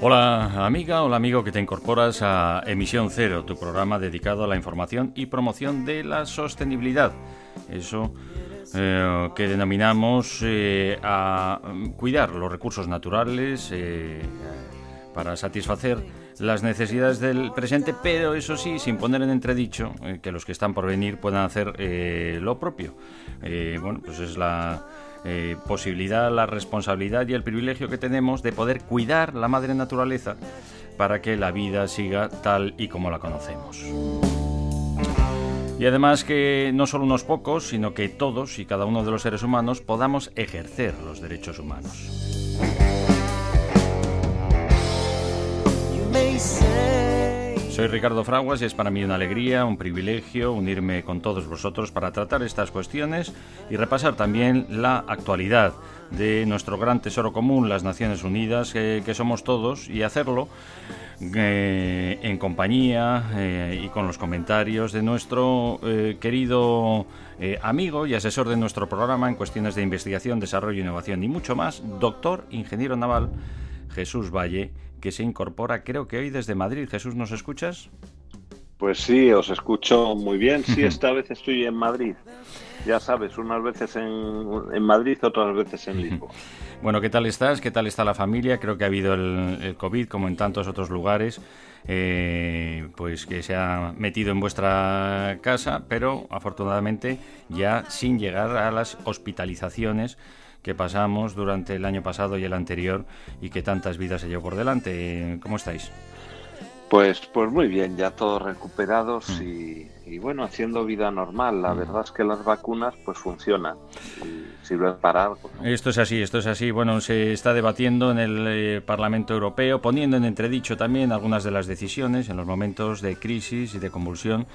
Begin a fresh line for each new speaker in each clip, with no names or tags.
Hola amiga, hola amigo que te incorporas a Emisión Cero, tu programa dedicado a la información y promoción de la sostenibilidad. Eso eh, que denominamos eh, a cuidar los recursos naturales eh, para satisfacer las necesidades del presente, pero eso sí, sin poner en entredicho que los que están por venir puedan hacer lo propio. bueno, pues es la posibilidad, la responsabilidad y el privilegio que tenemos de poder cuidar la madre naturaleza para que la vida siga tal y como la conocemos. Y además que no solo unos pocos, sino que todos y cada uno de los seres humanos podamos ejercer los derechos humanos. Soy Ricardo Fraguas y es para mí una alegría, un privilegio unirme con todos vosotros para tratar estas cuestiones y repasar también la actualidad de nuestro gran tesoro común, las Naciones Unidas, que somos todos, y hacerlo eh, en compañía eh, y con los comentarios de nuestro eh, querido amigo y asesor de nuestro programa en cuestiones de investigación, desarrollo, innovación y mucho más, doctor ingeniero naval Jesús Valle, que se incorpora creo que hoy desde Madrid. Jesús, ¿nos escuchas?
Pues sí, os escucho muy bien. Sí, esta vez estoy en Madrid. Ya sabes, unas veces en, Madrid, otras veces en Lisboa.
Bueno, ¿qué tal estás? ¿Qué tal está la familia? Creo que ha habido el, COVID, como en tantos otros lugares, eh, pues que se ha metido en vuestra casa, pero afortunadamente ya sin llegar a las hospitalizaciones que pasamos durante el año pasado y el anterior y que tantas vidas se llevó por delante. ¿Cómo estáis?
Pues, pues muy bien, ya todos recuperados mm. y, bueno, haciendo vida normal. La mm. verdad es que las vacunas pues funcionan y sirven para algo.
Esto es así, esto es así. Bueno, se está debatiendo en el eh, Parlamento Europeo, poniendo en entredicho también algunas de las decisiones en los momentos de crisis y de convulsión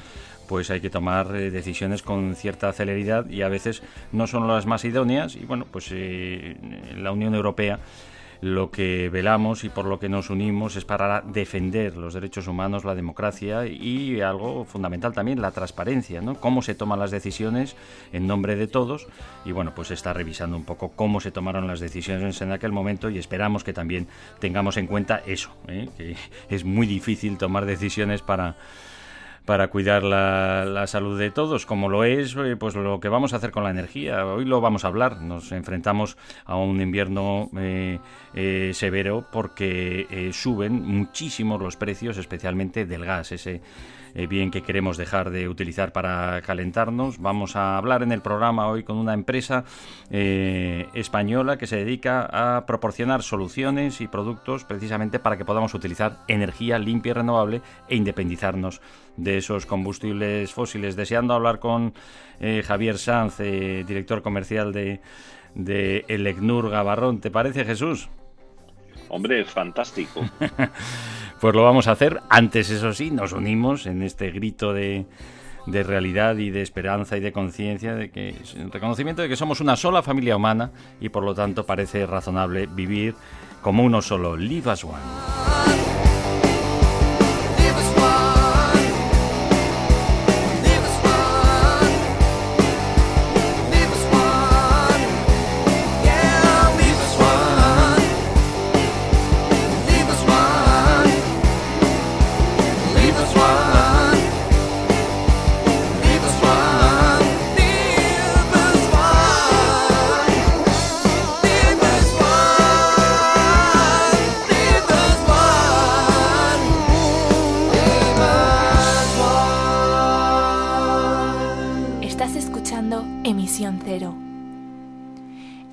pues hay que tomar eh, decisiones con cierta celeridad y a veces no son las más idóneas y bueno, pues eh, la Unión Europea lo que velamos y por lo que nos unimos es para defender los derechos humanos, la democracia y algo fundamental también, la transparencia, ¿no? Cómo se toman las decisiones en nombre de todos y bueno, pues está revisando un poco cómo se tomaron las decisiones en aquel momento y esperamos que también tengamos en cuenta eso, ¿eh? que es muy difícil tomar decisiones para para cuidar la, salud de todos, como lo es eh, pues lo que vamos a hacer con la energía. Hoy lo vamos a hablar. Nos enfrentamos a un invierno eh, eh, severo porque suben muchísimo los precios, especialmente del gas, bien que queremos dejar de utilizar para calentarnos. Vamos a hablar en el programa hoy con una empresa española que se dedica a proporcionar soluciones y productos precisamente para que podamos utilizar energía limpia y renovable e independizarnos de esos combustibles fósiles. Deseando hablar con eh, Javier Sanz, eh, director comercial de, de Elecnur Gabarrón. ¿Te parece, Jesús?
Hombre, es fantástico.
pues lo vamos a hacer. Antes, eso sí, nos unimos en este grito de, de realidad y de esperanza y de conciencia, de que reconocimiento de que somos una sola familia humana y por lo tanto parece razonable vivir como uno solo. Live as one.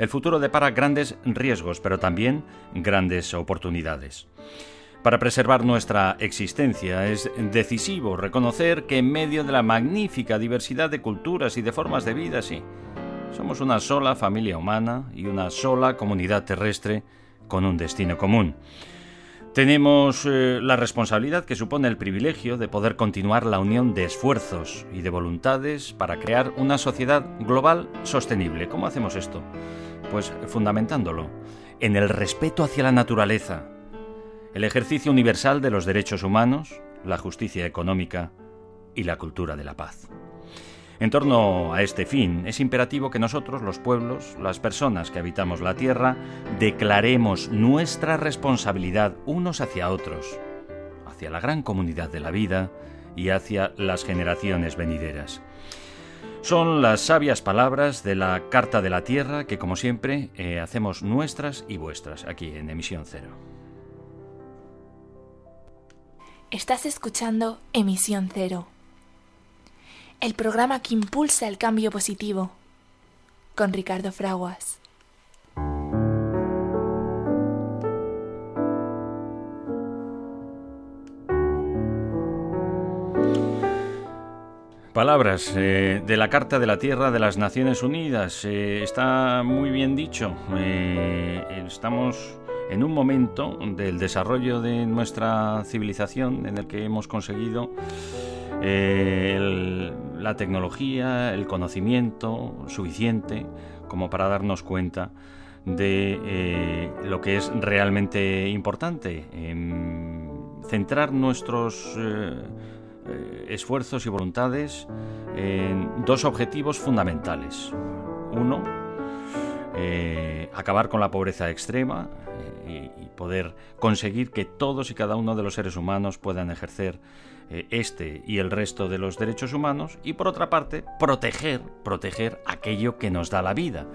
el futuro depara grandes riesgos, pero también grandes oportunidades. Para preservar nuestra existencia es decisivo reconocer que en medio de la magnífica diversidad de culturas y de formas de vida, sí, somos una sola familia humana y una sola comunidad terrestre con un destino común. Tenemos eh, la responsabilidad que supone el privilegio de poder continuar la unión de esfuerzos y de voluntades para crear una sociedad global sostenible. ¿Cómo hacemos esto? Pues fundamentándolo en el respeto hacia la naturaleza, el ejercicio universal de los derechos humanos, la justicia económica y la cultura de la paz. En torno a este fin, es imperativo que nosotros, los pueblos, las personas que habitamos la Tierra, declaremos nuestra responsabilidad unos hacia otros, hacia la gran comunidad de la vida y hacia las generaciones venideras. Son las sabias palabras de la Carta de la Tierra que, como siempre, eh, hacemos nuestras y vuestras aquí en Emisión Cero.
Estás escuchando Emisión Cero el programa que impulsa el cambio positivo, con Ricardo Fraguas.
Palabras eh, de la Carta de la Tierra de las Naciones Unidas. Eh, está muy bien dicho. Eh, estamos en un momento del desarrollo de nuestra civilización en el que hemos conseguido la tecnología, el conocimiento suficiente como para darnos cuenta de lo que es realmente importante, centrar nuestros eh, eh, esfuerzos y voluntades en dos objetivos fundamentales. Uno, acabar con la pobreza extrema y poder conseguir que todos y cada uno de los seres humanos puedan ejercer eh, este y el resto de los derechos humanos y por otra parte proteger, proteger aquello que nos da la vida.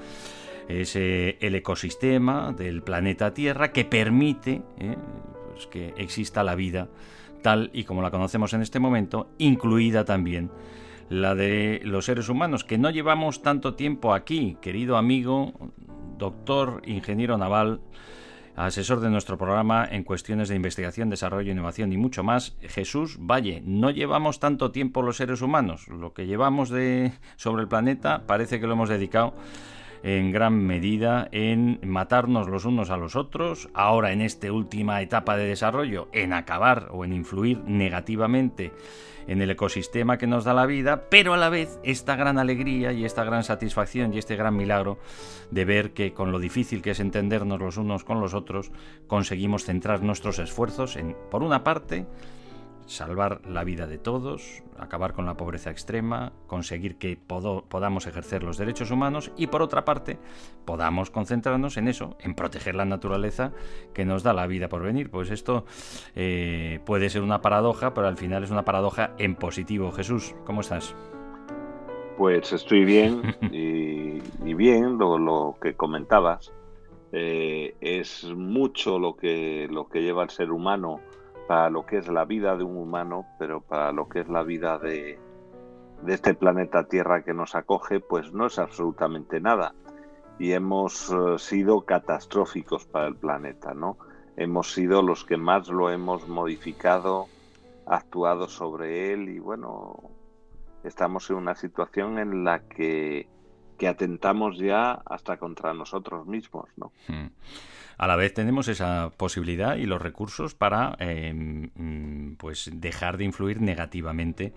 Es eh, el ecosistema del planeta Tierra que permite eh, pues que exista la vida tal y como la conocemos en este momento, incluida también la de los seres humanos, que no llevamos tanto tiempo aquí, querido amigo, doctor, ingeniero naval, asesor de nuestro programa en cuestiones de investigación, desarrollo, innovación y mucho más, Jesús Valle. No llevamos tanto tiempo los seres humanos, lo que llevamos de sobre el planeta parece que lo hemos dedicado en gran medida en matarnos los unos a los otros, ahora en esta última etapa de desarrollo, en acabar o en influir negativamente en el ecosistema que nos da la vida, pero a la vez esta gran alegría y esta gran satisfacción y este gran milagro de ver que con lo difícil que es entendernos los unos con los otros, conseguimos centrar nuestros esfuerzos en, por una parte, salvar la vida de todos, acabar con la pobreza extrema, conseguir que podamos ejercer los derechos humanos y por otra parte podamos concentrarnos en eso, en proteger la naturaleza que nos da la vida por venir. Pues esto eh, puede ser una paradoja, pero al final es una paradoja en positivo. Jesús, ¿cómo estás?
Pues estoy bien y, bien lo, que comentabas. Eh, es mucho lo que, lo que lleva el ser humano para lo que es la vida de un humano, pero para lo que es la vida de, este planeta Tierra que nos acoge, pues no es absolutamente nada. Y hemos eh, sido catastróficos para el planeta, ¿no? Hemos sido los que más lo hemos modificado, actuado sobre él y bueno, estamos en una situación en la que, que atentamos ya hasta contra nosotros mismos, ¿no? Hmm
a la vez tenemos esa posibilidad y los recursos para em, mm, pues dejar de influir negativamente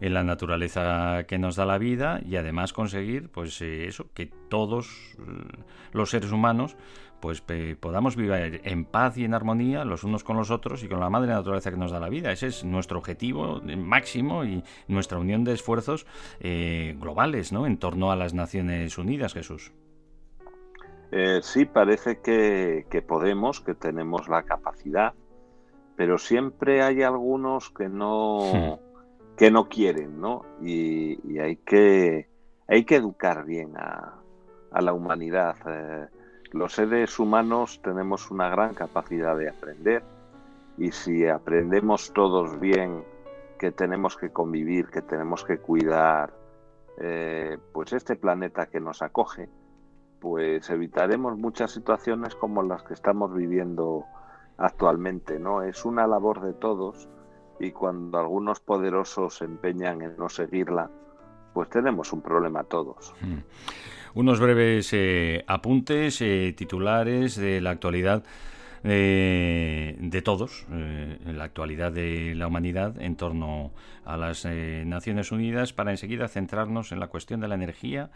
en la naturaleza que nos da la vida y además conseguir pues eh, eso que todos eh, los seres humanos pues podamos vivir en paz y en armonía los unos con los otros y con la madre naturaleza que nos da la vida. Ese es nuestro objetivo máximo y nuestra unión de esfuerzos eh, globales ¿no? en torno a las Naciones Unidas, Jesús.
Eh, sí, parece que, podemos, que tenemos la capacidad, pero siempre hay algunos que no, que no quieren, ¿no? Y, hay, que, hay que educar bien a, la humanidad. Eh, los seres humanos tenemos una gran capacidad de aprender y si aprendemos todos bien que tenemos que convivir, que tenemos que cuidar, eh, pues este planeta que nos acoge, pues evitaremos muchas situaciones como las que estamos viviendo actualmente, ¿no? Es una labor de todos y cuando algunos poderosos se empeñan en no seguirla, pues tenemos un problema todos. Hmm.
Unos breves eh, apuntes, eh, titulares de la actualidad de todos, eh, la actualidad de la humanidad en torno a las eh, Naciones Unidas, para enseguida centrarnos en la cuestión de la energía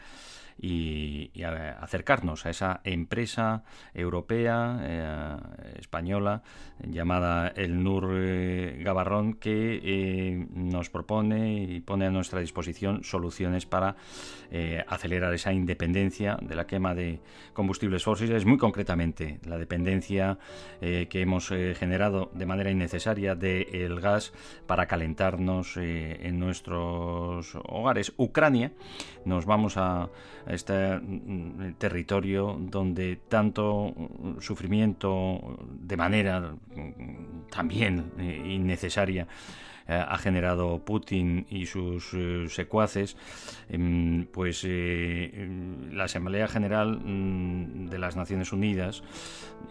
y, acercarnos a esa empresa europea, eh, española, llamada el NUR eh, Gabarrón, que eh, nos propone y pone a nuestra disposición soluciones para acelerar esa independencia de la quema de combustibles fósiles, muy concretamente la dependencia que hemos generado de manera innecesaria del gas para calentarnos en nuestros hogares. Ucrania, nos vamos a este mm, territorio donde tanto sufrimiento de manera mm, también eh, innecesaria eh, ha generado Putin y sus eh, secuaces, em, pues em, la Asamblea General mm, de las Naciones Unidas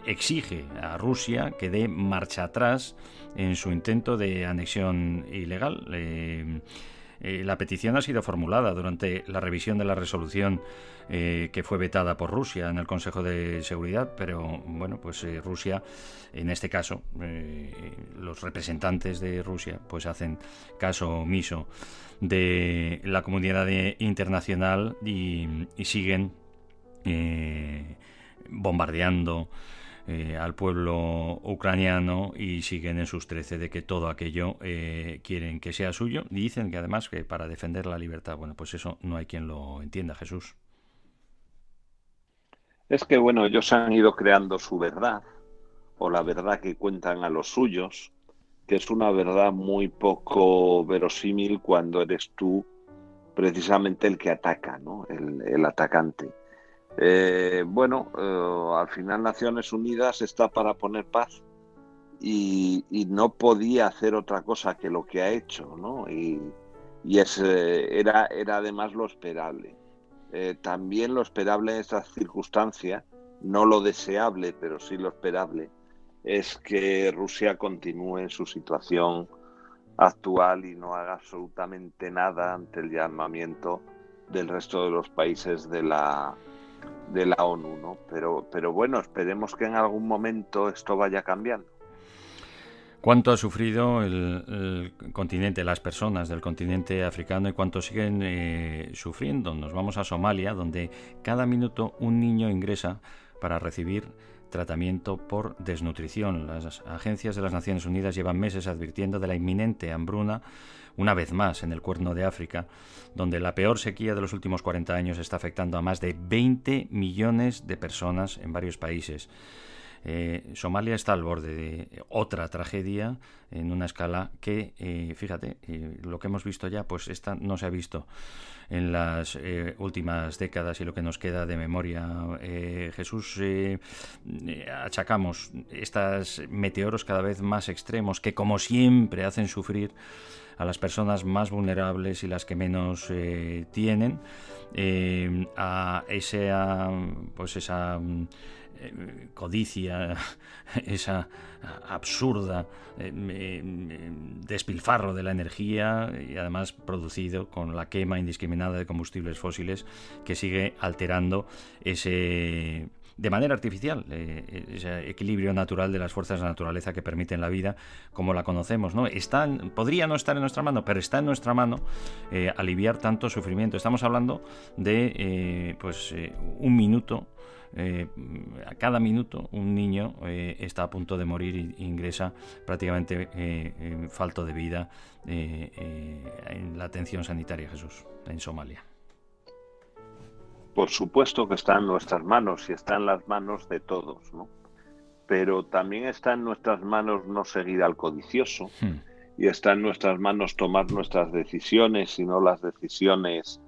exige a Rusia que dé marcha atrás en su intento de anexión ilegal. Eh, la petición ha sido formulada durante la revisión de la resolución eh, que fue vetada por Rusia en el Consejo de Seguridad, pero bueno, pues eh, Rusia, en este caso, los representantes de Rusia, pues hacen caso omiso de la comunidad internacional y siguen bombardeando eh, al pueblo ucraniano y siguen en sus trece de que todo aquello eh, quieren que sea suyo. Dicen que además que para defender la libertad, bueno, pues eso no hay quien lo entienda, Jesús.
Es que, bueno, ellos han ido creando su verdad, o la verdad que cuentan a los suyos, que es una verdad muy poco verosímil cuando eres tú precisamente el que ataca, ¿no? el atacante. Eh, bueno, eh, al final Naciones Unidas está para poner paz y, no podía hacer otra cosa que lo que ha hecho, ¿no? Y, es, eh, era, era además lo esperable. también lo esperable en esta circunstancia, no lo deseable, pero sí lo esperable, es que Rusia continúe en su situación actual y no haga absolutamente nada ante el llamamiento del resto de los países de la, de la ONU, ¿no? Pero, pero bueno, esperemos que en algún momento esto vaya cambiando.
¿Cuánto ha sufrido el, continente, las personas del continente africano y cuánto siguen eh, sufriendo? Nos vamos a Somalia, donde cada minuto un niño ingresa para recibir tratamiento por desnutrición. Las agencias de las Naciones Unidas llevan meses advirtiendo de la inminente hambruna una vez más en el cuerno de África, donde la peor sequía de los últimos 40 años está afectando a más de 20 millones de personas en varios países. Eh, Somalia está al borde de otra tragedia en una escala que, eh, fíjate, eh, lo que hemos visto ya, pues esta no se ha visto en las últimas décadas y lo que nos queda de memoria. Jesús, achacamos estos meteoros cada vez más extremos que, como siempre, hacen sufrir a las personas más vulnerables y las que menos eh, tienen, eh, a esa, pues esa eh, codicia, esa absurda despilfarro de la energía y además producido con la quema indiscriminada de combustibles fósiles que sigue alterando ese de manera artificial, eh, ese equilibrio natural de las fuerzas de la naturaleza que permiten la vida como la conocemos. ¿no? podría no estar en nuestra mano, pero está en nuestra mano eh, aliviar tanto sufrimiento. Estamos hablando de eh, pues, un minuto. a cada minuto un niño está a punto de morir e ingresa prácticamente falto de vida en la atención sanitaria, Jesús, en Somalia.
Por supuesto que está en nuestras manos y está en las manos de todos, ¿no? Pero también está en nuestras manos no seguir al codicioso hmm. y está en nuestras manos tomar nuestras decisiones y no las decisiones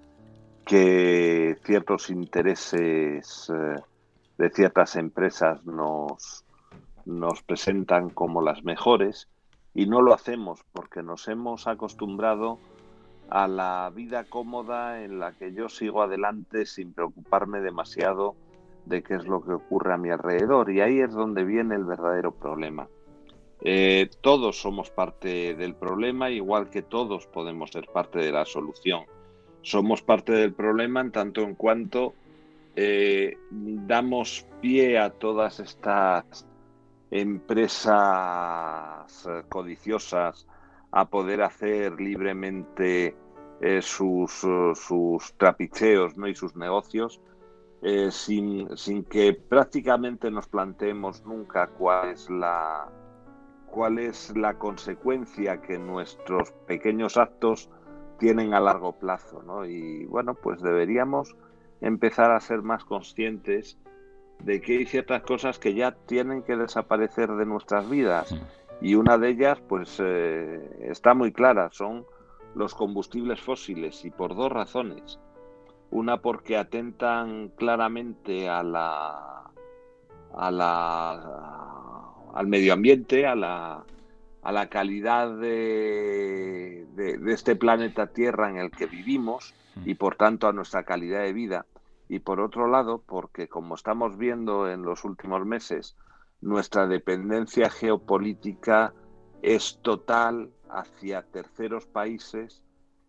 que ciertos intereses eh, de ciertas empresas nos, nos presentan como las mejores y no lo hacemos porque nos hemos acostumbrado a la vida cómoda en la que yo sigo adelante sin preocuparme demasiado de qué es lo que ocurre a mi alrededor. Y ahí es donde viene el verdadero problema. Eh, todos somos parte del problema, igual que todos podemos ser parte de la solución. Somos parte del problema en tanto en cuanto eh, damos pie a todas estas empresas codiciosas a poder hacer libremente eh, sus, eh, sus, trapicheos ¿no? y sus negocios eh, sin, sin, que prácticamente nos planteemos nunca cuál es la cuál es la consecuencia que nuestros pequeños actos tienen a largo plazo ¿no? y bueno pues deberíamos empezar a ser más conscientes de que hay ciertas cosas que ya tienen que desaparecer de nuestras vidas y una de ellas, pues, eh, está muy clara, son los combustibles fósiles y por dos razones. Una porque atentan claramente a la, a la, al medio ambiente, a la, a la calidad de, de, este planeta Tierra en el que vivimos y por tanto a nuestra calidad de vida. Y por otro lado, porque como estamos viendo en los últimos meses, nuestra dependencia geopolítica es total hacia terceros países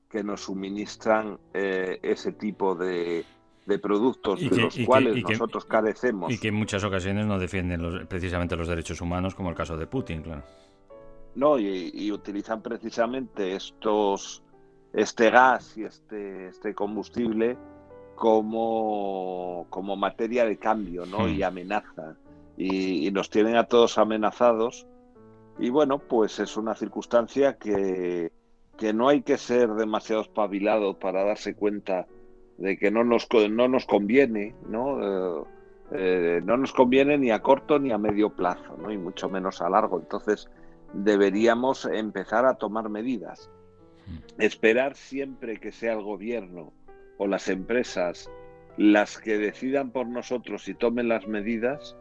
que nos suministran eh, ese tipo de, productos de los cuales nosotros carecemos.
Y que en muchas ocasiones no defienden precisamente los derechos humanos, como el caso de Putin, claro.
No, y, utilizan precisamente estos este gas y este, este combustible como, como materia de cambio ¿no? y hmm. amenaza y, nos tienen a todos amenazados. Y bueno, pues es una circunstancia que, que no hay que ser demasiado espabilado para darse cuenta de que no nos, no nos conviene, ¿no? Eh, eh, no nos conviene ni a corto ni a medio plazo, ¿no? y mucho menos a largo. Entonces deberíamos empezar a tomar medidas. Esperar siempre que sea el gobierno o las empresas las que decidan por nosotros y tomen las medidas,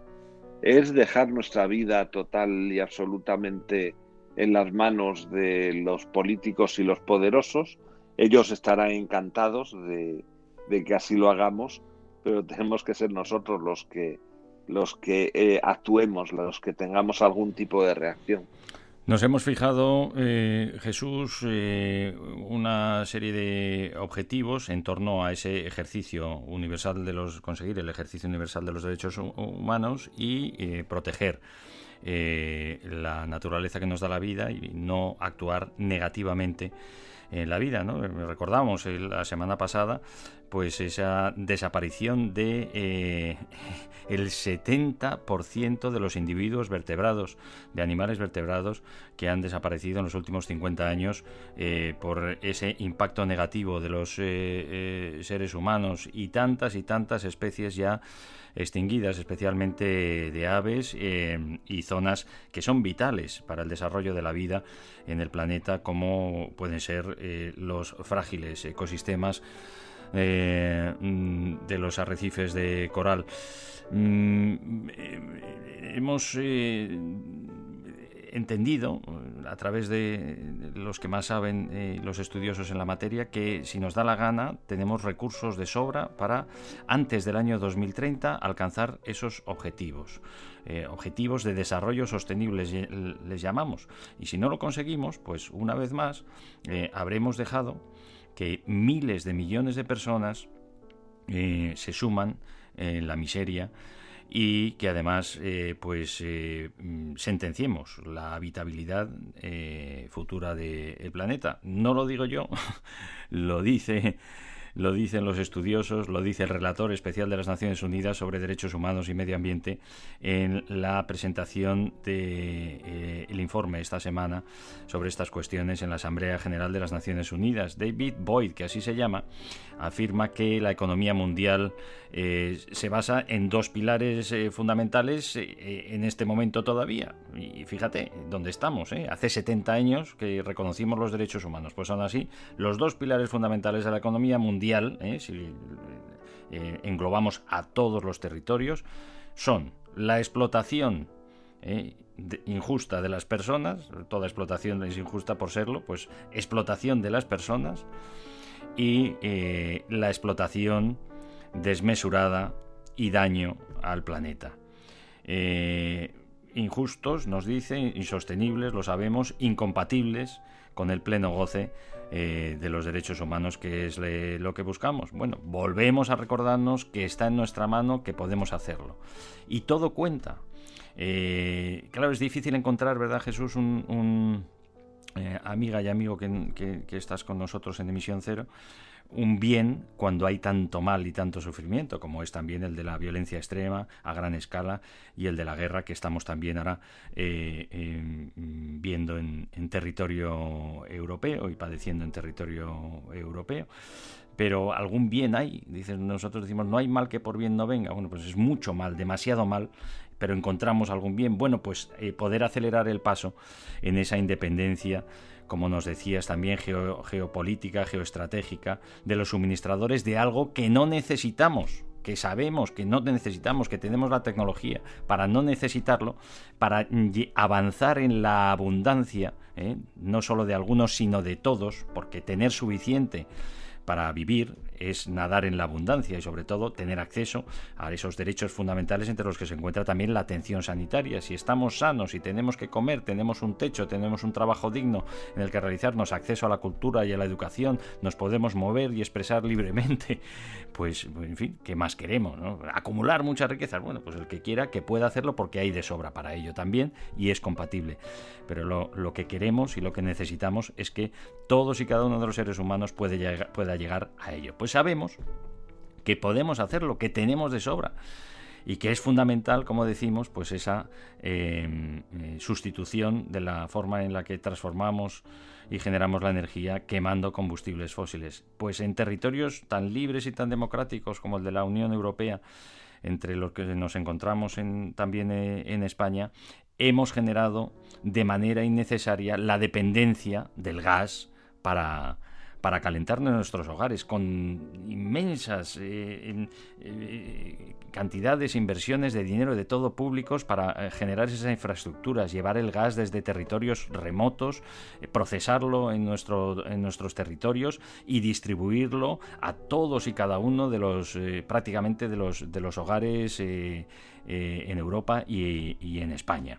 es dejar nuestra vida total y absolutamente en las manos de los políticos y los poderosos. Ellos estarán encantados de, que así lo hagamos, pero tenemos que ser nosotros los que los que eh, actuemos, los que tengamos algún tipo de reacción.
Nos hemos fijado, eh, Jesús, eh, una serie de objetivos en torno a ese ejercicio universal de los conseguir el ejercicio universal de los derechos humanos y eh, proteger la naturaleza que nos da la vida y no actuar negativamente en la vida. ¿no? Recordamos la semana pasada pues esa desaparición de eh, el 70% de los individuos vertebrados, de animales vertebrados que han desaparecido en los últimos 50 años eh, por ese impacto negativo de los eh, seres humanos y tantas y tantas especies ya extinguidas, especialmente de aves y zonas que son vitales para el desarrollo de la vida en el planeta, como pueden ser los frágiles ecosistemas eh, mm, de los arrecifes de coral. Mm, eh, hemos eh, entendido a través de los que más saben los estudiosos en la materia que si nos da la gana tenemos recursos de sobra para antes del año 2030 alcanzar esos objetivos. objetivos de desarrollo sostenibles les llamamos. Y si no lo conseguimos, pues una vez más habremos dejado que miles de millones de personas eh, se suman en la miseria y que además eh, pues eh, sentenciemos la habitabilidad futura del planeta. No lo digo yo, lo dice lo dicen los estudiosos, lo dice el relator especial de las Naciones Unidas sobre Derechos Humanos y Medio Ambiente en la presentación del de, eh, informe esta semana sobre estas cuestiones en la Asamblea General de las Naciones Unidas. David Boyd, que así se llama, afirma que la economía mundial eh, se basa en dos pilares eh, fundamentales en este momento todavía. Y fíjate dónde estamos. Hace 70 años que reconocimos los derechos humanos. Pues aún así, los dos pilares fundamentales de la economía mundial, si englobamos a todos los territorios, son la explotación eh, injusta de las personas, toda explotación es injusta por serlo, pues explotación de las personas y eh, la explotación desmesurada y daño al planeta. Eh, injustos, nos dice, insostenibles, lo sabemos, incompatibles con el pleno goce eh, de los derechos humanos, que es lo que buscamos. Bueno, volvemos a recordarnos que está en nuestra mano, que podemos hacerlo. Y todo cuenta. Eh, claro, es difícil encontrar, ¿verdad, Jesús? Un, eh, amiga y amigo que, que, estás con nosotros en Emisión Cero, un bien cuando hay tanto mal y tanto sufrimiento, como es también el de la violencia extrema a gran escala y el de la guerra que estamos también ahora eh, viendo en, territorio europeo y padeciendo en territorio europeo. Pero algún bien hay, dicen, nosotros decimos, no hay mal que por bien no venga. Bueno, pues es mucho mal, demasiado mal, pero encontramos algún bien. Bueno, pues eh, poder acelerar el paso en esa independencia como nos decías también, geopolítica, geoestratégica, de los suministradores de algo que no necesitamos que sabemos que no necesitamos, que tenemos la tecnología para no necesitarlo, para avanzar en la abundancia, ¿eh? no solo de algunos, sino de todos, porque tener suficiente para vivir es nadar en la abundancia y sobre todo tener acceso a esos derechos fundamentales entre los que se encuentra también la atención sanitaria. Si estamos sanos y tenemos que comer, tenemos un techo, tenemos un trabajo digno en el que realizarnos acceso a la cultura y a la educación, nos podemos mover y expresar libremente, pues en fin, ¿qué más queremos? Acumular muchas riquezas. Bueno, pues el que quiera que pueda hacerlo porque hay de sobra para ello también y es compatible. Pero lo, lo que queremos y lo que necesitamos es que todos y cada uno de los seres humanos pueda llegar a ello. Pues sabemos que podemos hacerlo, que tenemos de sobra y que es fundamental, como decimos, pues esa em, eh, sustitución de la forma en la que transformamos y generamos la energía quemando combustibles fósiles. Pues en territorios tan libres y tan democráticos como el de la Unión Europea, entre los que nos encontramos también eh, en España, hemos generado de manera innecesaria la dependencia del gas para, para calentarnos en nuestros hogares, con inmensas eh, eh, cantidades, inversiones de dinero de todo públicos para eh, generar esas infraestructuras, llevar el gas desde territorios remotos, procesarlo en, nuestro, en nuestros territorios y distribuirlo a todos y cada uno de los, prácticamente de los, de los hogares. en Europa y, en España.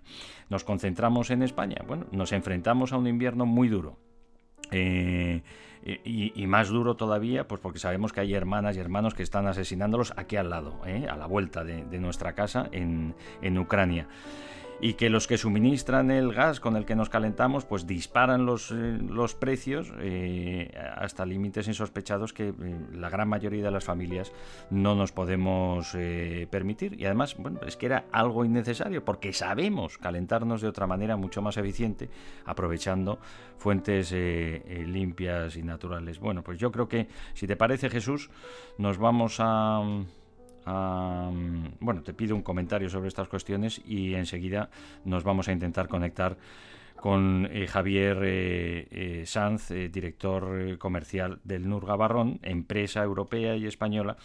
Nos concentramos en España. Bueno, nos enfrentamos a un invierno muy duro. Y, más duro todavía, pues porque sabemos que hay hermanas y hermanos que están asesinándolos aquí al lado, ¿eh? a la vuelta de, nuestra casa en, en Ucrania y que los que suministran el gas con el que nos calentamos pues disparan los, eh, los precios eh, hasta límites insospechados que eh, la gran mayoría de las familias no nos podemos permitir. Y además bueno es que era algo innecesario porque sabemos calentarnos de otra manera mucho más eficiente aprovechando fuentes limpias y naturales. Bueno pues yo creo que si te parece Jesús nos vamos a bueno, te pido un comentario sobre estas cuestiones y enseguida nos vamos a intentar conectar con eh, Javier eh, eh, Sanz, director comercial del Nurga Barrón, empresa europea y española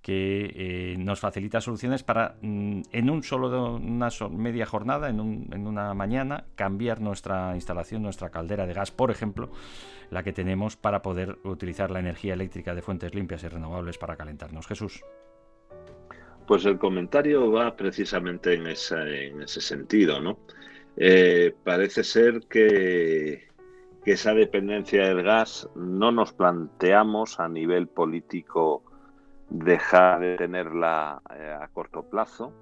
que nos facilita soluciones para mm, en un solo una media jornada, en, en, una mañana, cambiar nuestra instalación, nuestra caldera de gas, por ejemplo, la que tenemos para poder utilizar la energía eléctrica de fuentes limpias y renovables para calentarnos. Jesús.
Pues el comentario va precisamente en, ese sentido, ¿no? Eh, parece ser que, esa dependencia del gas no nos planteamos a nivel político dejar de tenerla eh, a corto plazo,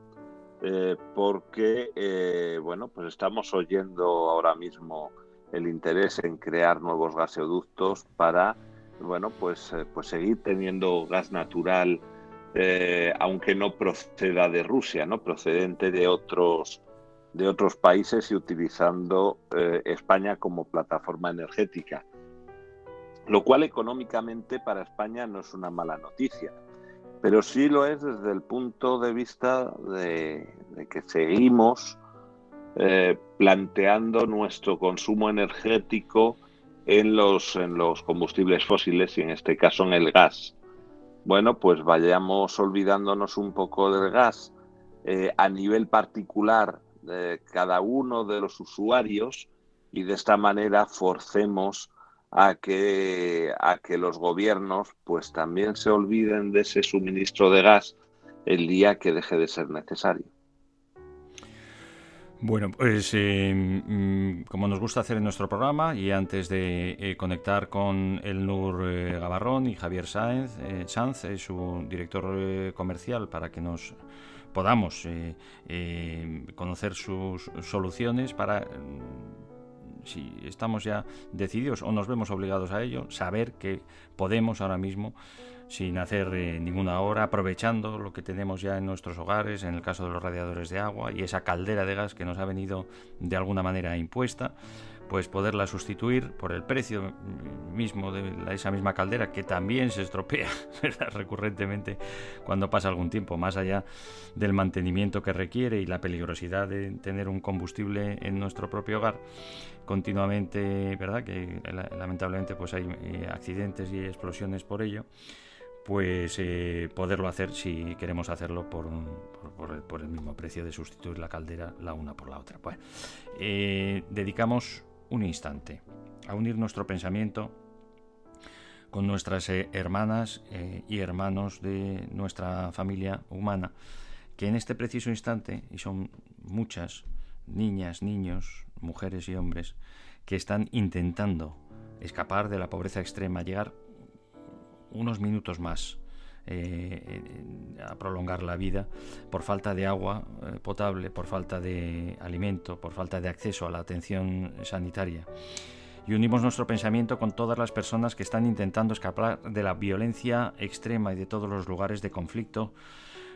eh, porque bueno, pues estamos oyendo ahora mismo el interés en crear nuevos gasoductos para bueno, pues, pues seguir teniendo gas natural, eh, aunque no proceda de Rusia, ¿no? Procedente de otros, países y utilizando eh, España como plataforma energética. Lo cual económicamente para España no es una mala noticia, pero sí lo es desde el punto de vista de, que seguimos planteando nuestro consumo energético en los combustibles fósiles y en este caso en el gas. Bueno, pues vayamos olvidándonos un poco del gas eh, a nivel particular de cada uno de los usuarios y de esta manera forcemos a que, a que los gobiernos pues también se olviden de ese suministro de gas el día que deje de ser necesario.
Bueno, pues eh, como nos gusta hacer en nuestro programa y antes de eh, conectar con el Nur eh, Gabarrón y Javier Sáenz, Sanz, su director comercial, para que nos podamos conocer sus soluciones para, mm, si estamos ya decididos o nos vemos obligados a ello, saber que podemos ahora mismo sin hacer eh, ninguna hora, aprovechando lo que tenemos ya en nuestros hogares, en el caso de los radiadores de agua y esa caldera de gas que nos ha venido de alguna manera impuesta, pues poderla sustituir por el precio mismo de esa misma caldera que también se estropea recurrentemente cuando pasa algún tiempo, más allá del mantenimiento que requiere y la peligrosidad de tener un combustible en nuestro propio hogar. Continuamente, ¿verdad? Que lamentablemente pues hay eh, accidentes y explosiones por ello pues eh, poderlo hacer si queremos hacerlo por, por, el mismo precio de sustituir la caldera la una por la otra. Bueno, eh, dedicamos un instante a unir nuestro pensamiento con nuestras eh, hermanas y hermanos de nuestra familia humana, que en este preciso instante, y son muchas niñas, niños, mujeres y hombres, que están intentando escapar de la pobreza extrema, llegar unos minutos más eh, a prolongar la vida por falta de agua eh, potable, por falta de alimento, por falta de acceso a la atención sanitaria. Y unimos nuestro pensamiento con todas las personas que están intentando escapar de la violencia extrema y de todos los lugares de conflicto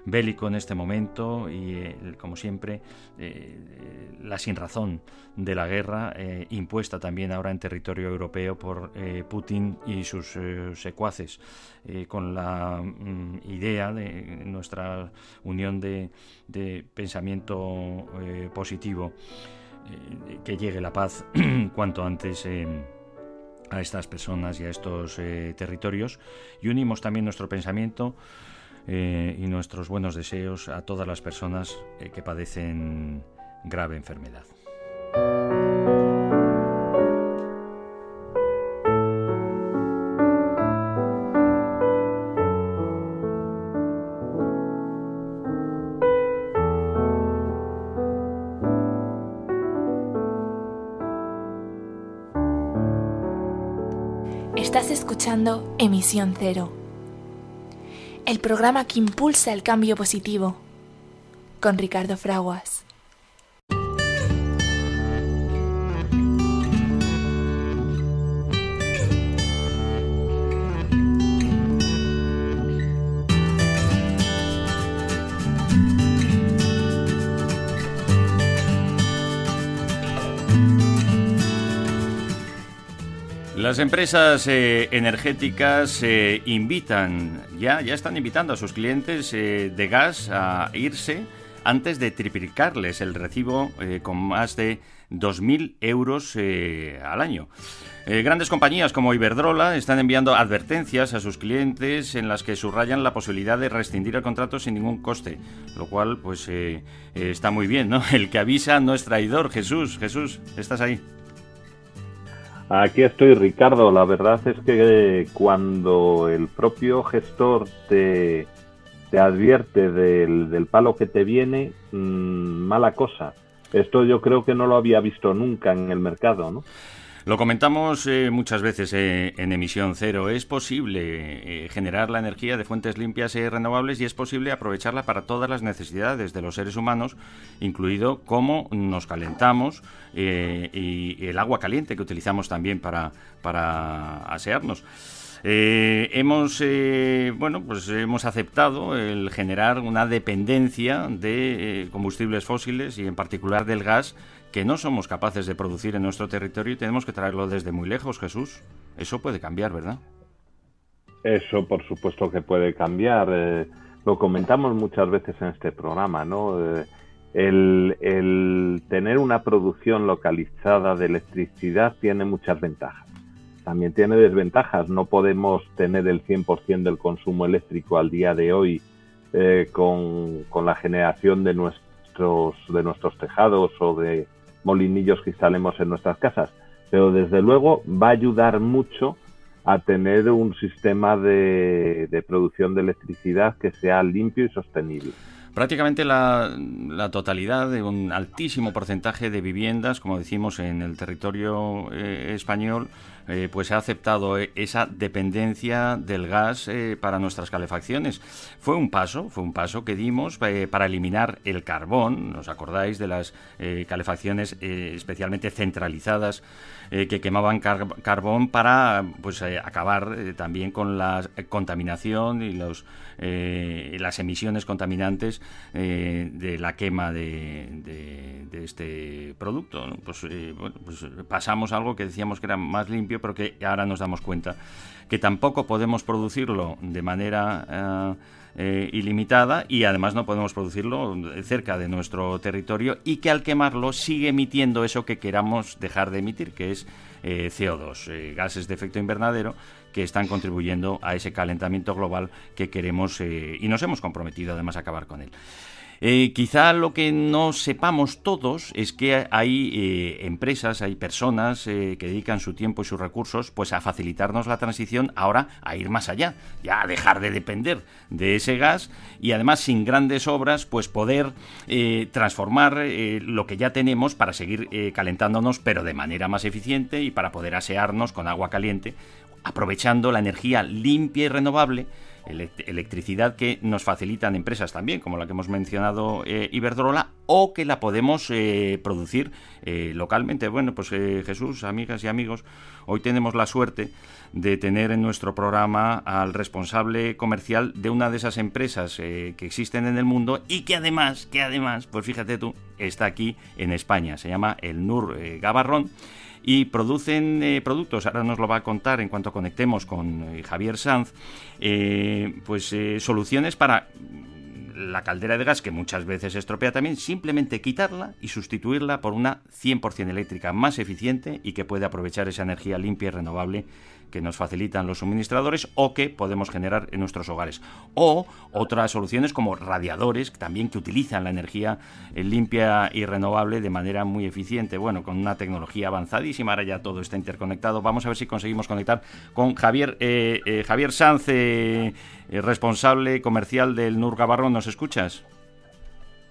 bélico en este momento y, eh, como siempre, eh, la sinrazón de la guerra eh, impuesta también ahora en territorio europeo por Putin y sus secuaces, con la mm, idea de nuestra unión de, de pensamiento positivo, que llegue la paz cuanto antes a estas personas y a estos territorios. Y unimos también nuestro pensamiento eh, y nuestros buenos deseos a todas las personas eh, que padecen grave enfermedad.
Estás escuchando Emisión Cero el programa que impulsa el cambio positivo, con Ricardo Fraguas.
Las empresas eh, energéticas eh, invitan, ya, ya están invitando a sus clientes eh, de gas a irse antes de triplicarles el recibo con más de 2.000 euros al año. grandes compañías como Iberdrola están enviando advertencias a sus clientes en las que subrayan la posibilidad de rescindir el contrato sin ningún coste, lo cual pues está muy bien, ¿no? El que avisa no es traidor. Jesús, Jesús, ¿estás ahí?
Aquí estoy, Ricardo. La verdad es que cuando el propio gestor te, te advierte del, palo que te viene, mm, mala cosa. Esto yo creo que no lo había visto nunca en el mercado, ¿no?
Lo comentamos eh, muchas veces eh, en emisión cero. Es posible eh, generar la energía de fuentes limpias y renovables y es posible aprovecharla para todas las necesidades de los seres humanos, incluido cómo nos calentamos y el agua caliente que utilizamos también para, para asearnos. Eh, hemos, eh, bueno, pues hemos aceptado el generar una dependencia de eh, combustibles fósiles y en particular del gas que no somos capaces de producir en nuestro territorio y tenemos que traerlo desde muy lejos, Jesús. Eso puede cambiar, ¿verdad?
Eso, por supuesto que puede cambiar. lo comentamos muchas veces en este programa, ¿no? El, el, tener una producción localizada de electricidad tiene muchas ventajas también tiene desventajas. No podemos tener el 100% del consumo eléctrico al día de hoy eh, con, la generación de nuestros, de nuestros tejados o de molinillos que instalemos en nuestras casas. Pero desde luego va a ayudar mucho a tener un sistema de, producción de electricidad que sea limpio y sostenible.
Prácticamente la, totalidad de un altísimo porcentaje de viviendas, como decimos en el territorio eh, español, eh, pues ha aceptado eh, esa dependencia del gas para nuestras calefacciones. Fue un paso, fue un paso que dimos para eliminar el carbón, ¿os acordáis de las calefacciones especialmente centralizadas que quemaban carbón para pues acabar también con la contaminación y los, las emisiones contaminantes eh, de la quema de, este producto. Pues, eh, pues, pasamos algo que decíamos que era más limpio, pero que ahora nos damos cuenta que tampoco podemos producirlo de manera eh, ilimitada y además no podemos producirlo cerca de nuestro territorio y que al quemarlo sigue emitiendo eso que queramos dejar de emitir, que es CO2, gases de efecto invernadero, que están contribuyendo a ese calentamiento global que queremos eh, y nos hemos comprometido además a acabar con él. Eh, quizá lo que no sepamos todos es que hay eh, empresas, hay personas que dedican su tiempo y sus recursos pues a facilitarnos la transición ahora a ir más allá, ya a dejar de depender de ese gas y además sin grandes obras pues poder transformar lo que ya tenemos para seguir calentándonos pero de manera más eficiente y para poder asearnos con agua caliente aprovechando la energía limpia y renovable, electricidad que nos facilitan empresas también, como la que hemos mencionado eh, Iberdrola, o que la podemos eh, producir eh, localmente. Bueno, pues Jesús, amigas y amigos, hoy tenemos la suerte de tener en nuestro programa al responsable comercial de una de esas empresas que existen en el mundo y que además, que además, pues fíjate tú, está aquí en España. Se llama el NUR Gabarrón y producen eh, productos, ahora nos lo va a contar en cuanto conectemos con eh, Javier Sanz, eh, pues soluciones para la caldera de gas, que muchas veces estropea también, simplemente quitarla y sustituirla por una 100% eléctrica más eficiente y que puede aprovechar esa energía limpia y renovable que nos facilitan los suministradores o que podemos generar en nuestros hogares. O otras soluciones como radiadores, también que utilizan la energía eh, limpia y renovable de manera muy eficiente. Bueno, con una tecnología avanzadísima, ahora ya todo está interconectado. Vamos a ver si conseguimos conectar con Javier, eh, eh, Javier Sanz, responsable comercial del NUR Gabarro. ¿Nos escuchas?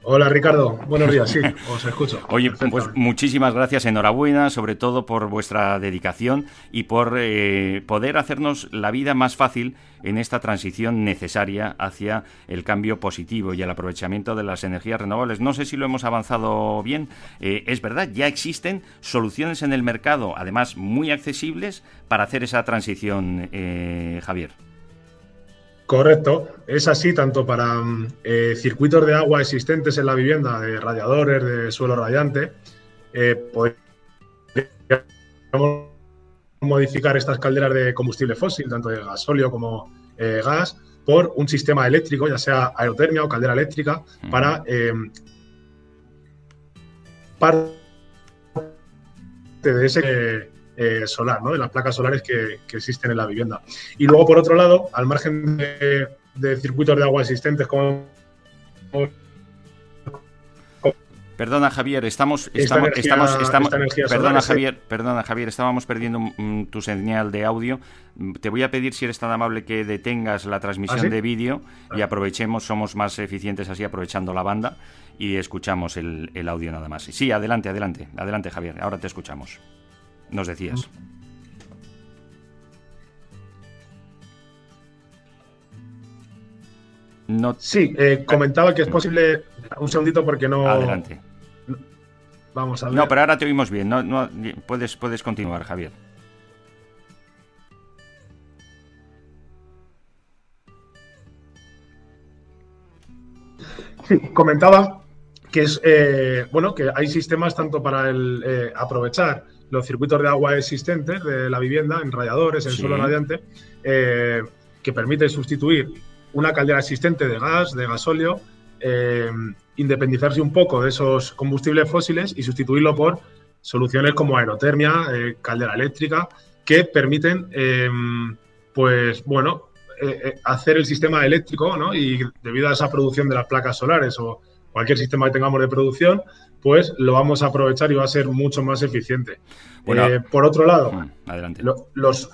Hola Ricardo, buenos días, sí, os escucho.
Oye, pues muchísimas gracias, enhorabuena, sobre todo por vuestra dedicación y por eh, poder hacernos la vida más fácil en esta transición necesaria hacia el cambio positivo y el aprovechamiento de las energías renovables. No sé si lo hemos avanzado bien, eh, es verdad, ya existen soluciones en el mercado, además muy accesibles, para hacer esa transición, eh, Javier.
Correcto, es así tanto para mm, eh, circuitos de agua existentes en la vivienda, de radiadores, de suelo radiante, eh, podemos modificar estas calderas de combustible fósil, tanto de gasóleo como eh, gas, por un sistema eléctrico, ya sea aerotermia o caldera eléctrica, para parte de ese eh, solar, ¿no? de las placas solares que, existen en la vivienda. Y luego, por otro lado, al margen de, circuitos de agua existentes como
Perdona Javier, estamos, estamos, estamos, perdona Javier, perdona Javier, estábamos perdiendo tu señal de audio. Te voy a pedir si eres tan amable que detengas la transmisión ¿Ah, de vídeo y ah. aprovechemos, somos más eficientes así aprovechando la banda y escuchamos el, el audio nada más. Sí, adelante, adelante, adelante Javier, ahora te escuchamos nos decías.
No... Sí, eh, comentaba que es posible. Un segundito porque no.
Adelante.
Vamos a ver.
No, pero ahora te oímos bien. No, no, puedes, puedes continuar, Javier.
Sí, comentaba que es eh, bueno que hay sistemas tanto para el, eh, aprovechar los circuitos de agua existentes de la vivienda en radiadores, en suelo radiante, eh, que permite sustituir una caldera existente de gas, de gasóleo, independizarse un poco de esos combustibles fósiles y sustituirlo por soluciones como aerotermia, caldera eléctrica, que permiten, pues bueno, hacer el sistema eléctrico, ¿no? Y debido a esa producción de las placas solares o cualquier sistema que tengamos de producción, pues lo vamos a aprovechar y va a ser mucho más eficiente. Eh, por otro lado, adelante. los,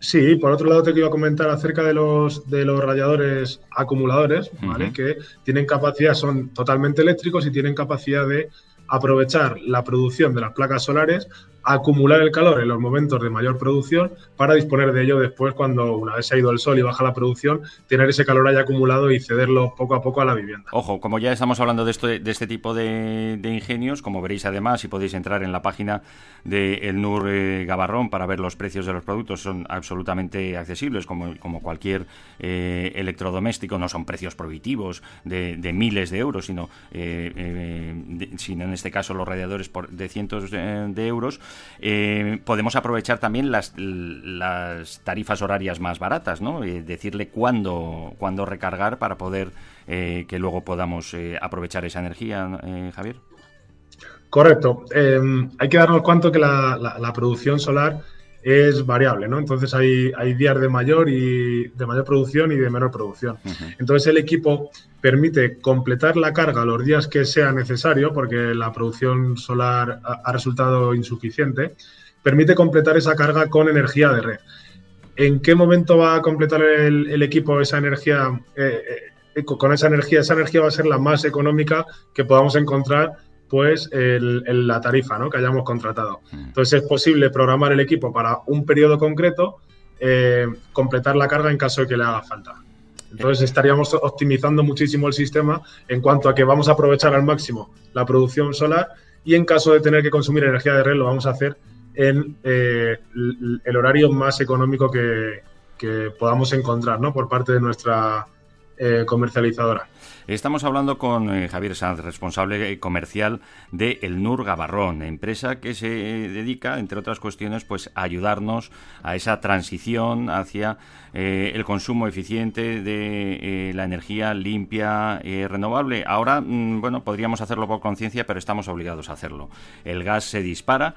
sí, por otro lado te quiero comentar acerca de los, de los radiadores acumuladores, ¿vale? que tienen capacidad, son totalmente eléctricos y tienen capacidad de aprovechar la producción de las placas solares acumular el calor en los momentos de mayor producción para disponer de ello después cuando una vez se ha ido el sol y baja la producción, tener ese calor ahí acumulado y cederlo poco a poco a la vivienda.
Ojo, como ya estamos hablando de, esto, de este tipo de, ingenios, como veréis además, y podéis entrar en la página de El NUR eh, Gabarrón para ver los precios de los productos, son absolutamente accesibles como, cualquier eh, electrodoméstico, no son precios prohibitivos de, miles de euros, sino, eh, sino en este caso los radiadores por, de cientos de euros eh, podemos aprovechar también las, tarifas horarias más baratas, ¿no? Eh, decirle cuándo, cuándo recargar para poder eh, que luego podamos aprovechar esa energía, Javier.
Correcto. hay que darnos cuenta que la producción solar es variable, ¿no? Entonces hay, hay días de mayor y de mayor producción y de menor producción. Entonces el equipo permite completar la carga los días que sea necesario, porque la producción solar ha, resultado insuficiente, permite completar esa carga con energía de red. ¿En qué momento va a completar el, equipo esa energía? Eh, eh, con esa energía, esa energía va a ser la más económica que podamos encontrar pues el, la tarifa ¿no? que hayamos contratado. Mm. Entonces es posible programar el equipo para un periodo concreto, eh, completar la carga en caso de que le haga falta. Entonces estaríamos optimizando muchísimo el sistema en cuanto a que vamos a aprovechar al máximo la producción solar y en caso de tener que consumir energía de red lo vamos a hacer en eh, el horario más económico que, podamos encontrar ¿no? por parte de nuestra eh, comercializadora.
Estamos hablando con eh, Javier Sanz, responsable eh, comercial de El Nur Gabarrón, empresa que se dedica, entre otras cuestiones, pues a ayudarnos a esa transición hacia eh, el consumo eficiente de la energía limpia y renovable. Ahora, mm, bueno, podríamos hacerlo por conciencia, pero estamos obligados a hacerlo. El gas se dispara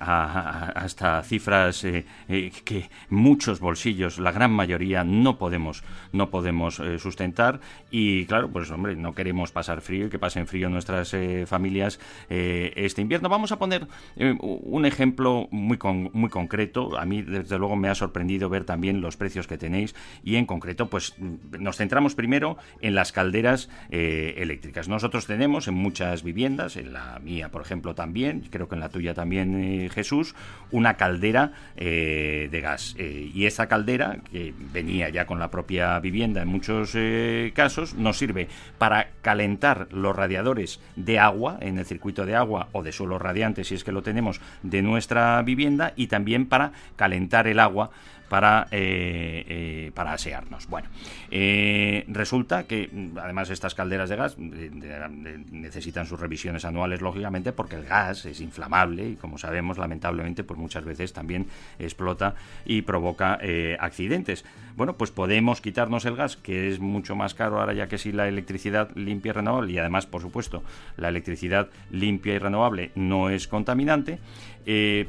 hasta cifras que muchos bolsillos, la gran mayoría, no podemos, no podemos sustentar y claro, pues hombre, no queremos pasar frío y que pasen frío nuestras eh, familias eh, este invierno. Vamos a poner eh, un ejemplo muy, muy concreto. A mí, desde luego, me ha sorprendido ver también los precios que tenéis y en concreto, pues nos centramos primero en las calderas eléctricas. Nosotros tenemos en muchas viviendas, en la mía, por ejemplo, también, creo que en la tuya también, Jesús, una caldera de gas. y esa caldera, que venía ya con la propia vivienda en muchos casos, nos sirve para calentar los radiadores de agua en el circuito de agua o de suelo radiante si es que lo tenemos de nuestra vivienda y también para calentar el agua para, eh, eh, para asearnos. Bueno, eh, resulta que además estas calderas de gas necesitan sus revisiones anuales, lógicamente, porque el gas es inflamable y, como sabemos, lamentablemente, pues muchas veces también explota y provoca accidentes. Bueno, pues podemos quitarnos el gas, que es mucho más caro ahora ya que si la electricidad limpia y renovable, y además, por supuesto, la electricidad limpia y renovable no es contaminante, eh,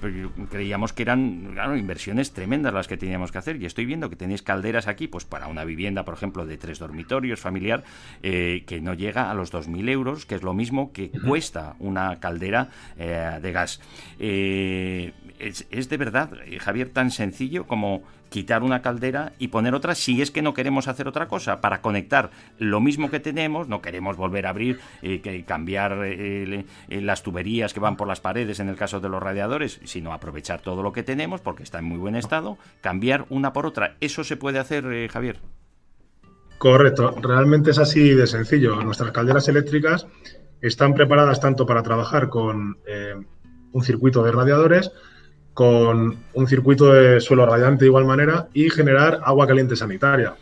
creíamos que eran inversiones tremendas las que teníamos que hacer. Y estoy viendo que tenéis calderas aquí pues para una vivienda por ejemplo de tres dormitorios familiar eh, que no llega a los 2.000 euros que es lo mismo que cuesta una caldera eh, de gas. Es, es de verdad Javier tan sencillo como quitar una caldera y poner otra si es que no queremos hacer otra cosa, para conectar lo mismo que tenemos, no queremos volver a abrir, eh, cambiar eh, eh, las tuberías que van por las paredes en el caso de los radiadores, sino aprovechar todo lo que tenemos porque está en muy buen estado, cambiar una por otra. ¿Eso se puede hacer, Javier?
Correcto, realmente es así de sencillo. Nuestras calderas eléctricas están preparadas tanto para trabajar con un circuito de radiadores, con un circuito de suelo radiante de igual manera y generar agua caliente sanitaria.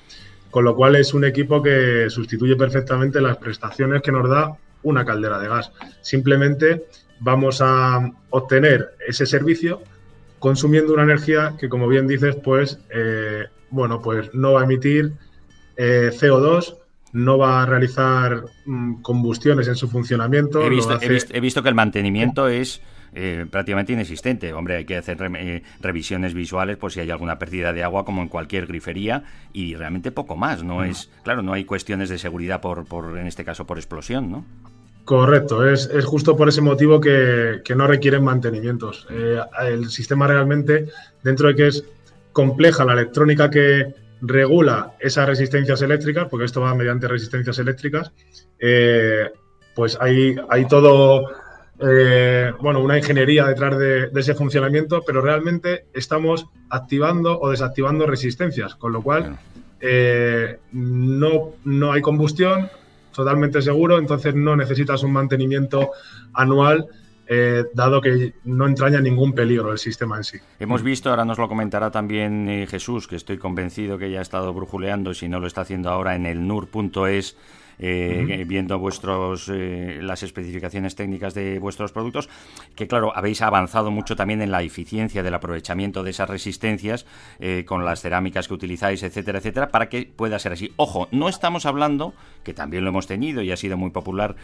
con lo cual es un equipo que sustituye perfectamente las prestaciones que nos da una caldera de gas. Simplemente vamos a obtener ese servicio consumiendo una energía que, como bien dices, pues, eh, bueno, pues no va a emitir eh, CO2, no va a realizar mm, combustiones en su funcionamiento.
He visto, que el mantenimiento es eh, prácticamente inexistente. Hombre, hay que hacer revisiones visuales por si hay alguna pérdida de agua, como en cualquier grifería, y realmente poco más. No es, claro, no hay cuestiones de seguridad por, por en este caso, por explosión, ¿no?
Correcto, es, justo por ese motivo que, no requieren mantenimientos. Eh, el sistema realmente, dentro de que es compleja la electrónica que regula esas resistencias eléctricas, porque esto va mediante resistencias eléctricas, eh, pues hay, hay todo, eh, bueno, una ingeniería detrás de, ese funcionamiento, pero realmente estamos activando o desactivando resistencias, con lo cual no, no hay combustión, totalmente seguro, entonces no necesitas un mantenimiento anual. Eh, dado que no entraña ningún peligro el sistema en sí.
Hemos visto, ahora nos lo comentará también eh, Jesús, que estoy convencido que ya ha estado brujuleando, si no lo está haciendo ahora en el nur.es, eh, viendo vuestros eh, las especificaciones técnicas de vuestros productos, que claro, habéis avanzado mucho también en la eficiencia del aprovechamiento de esas resistencias eh, con las cerámicas que utilizáis, etcétera, etcétera, para que pueda ser así. Ojo, no estamos hablando, que también lo hemos tenido y ha sido muy popular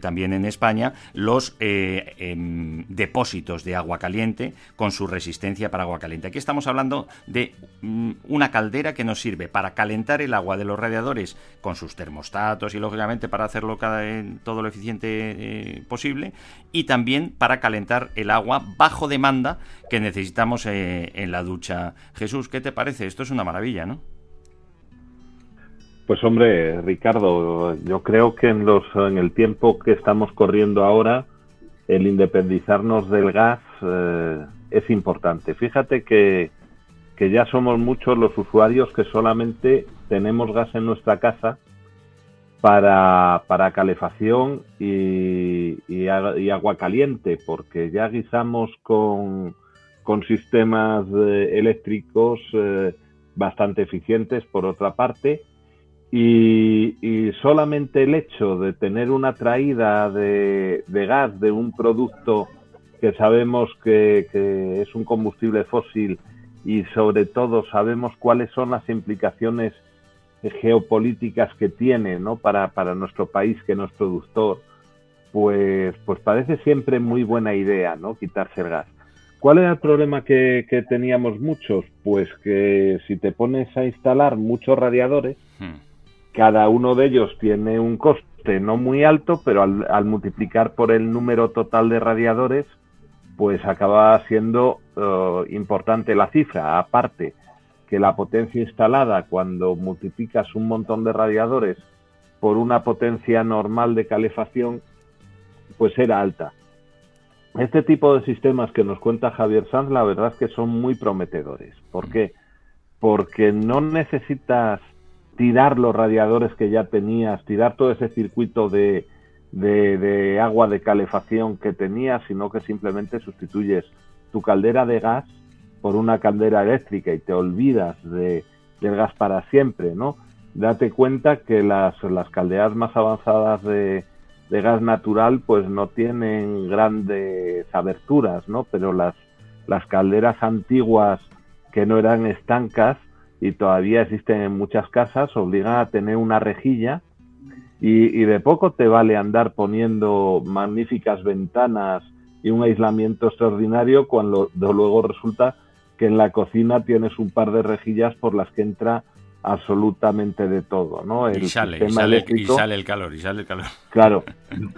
también en España, los em, depósitos de agua caliente con su resistencia para agua caliente. Aquí estamos hablando de mm, una caldera que nos sirve para calentar el agua de los radiadores con sus termostatos, y lógicamente para hacerlo todo lo eficiente eh, posible y también para calentar el agua bajo demanda que necesitamos eh, en la ducha. Jesús, ¿qué te parece? Esto es una maravilla, ¿no?
Pues hombre, Ricardo, yo creo que en, los, en el tiempo que estamos corriendo ahora, el independizarnos del gas eh, es importante. Fíjate que, que ya somos muchos los usuarios que solamente tenemos gas en nuestra casa para, para calefacción y, y, agua caliente, porque ya guisamos con, con sistemas eh, eléctricos eh, bastante eficientes, por otra parte, y, solamente el hecho de tener una traída de, gas de un producto que sabemos que es un combustible fósil y sobre todo sabemos cuáles son las implicaciones geopolíticas que tiene ¿no? para, para nuestro país que no es productor, pues, pues parece siempre muy buena idea ¿no? quitarse el gas. ¿Cuál era el problema que, que teníamos muchos? Pues que si te pones a instalar muchos radiadores, hmm. cada uno de ellos tiene un coste no muy alto, pero al, al multiplicar por el número total de radiadores, pues acaba siendo uh, importante la cifra. Aparte, que la potencia instalada cuando multiplicas un montón de radiadores por una potencia normal de calefacción, pues era alta. Este tipo de sistemas que nos cuenta Javier Sanz, la verdad es que son muy prometedores. ¿Por qué? Porque no necesitas tirar los radiadores que ya tenías, tirar todo ese circuito de, de, de agua de calefacción que tenías, sino que simplemente sustituyes tu caldera de gas por una caldera eléctrica y te olvidas de, del gas para siempre, ¿no? Date cuenta que las, las calderas más avanzadas de, de gas natural pues no tienen grandes aberturas, ¿no? Pero las, las calderas antiguas que no eran estancas y todavía existen en muchas casas obligan a tener una rejilla y, y de poco te vale andar poniendo magníficas ventanas y un aislamiento extraordinario cuando luego resulta que en la cocina tienes un par de rejillas por las que entra absolutamente de todo, ¿no?
El y, sale, y, sale, y sale el calor, y sale el calor.
Claro.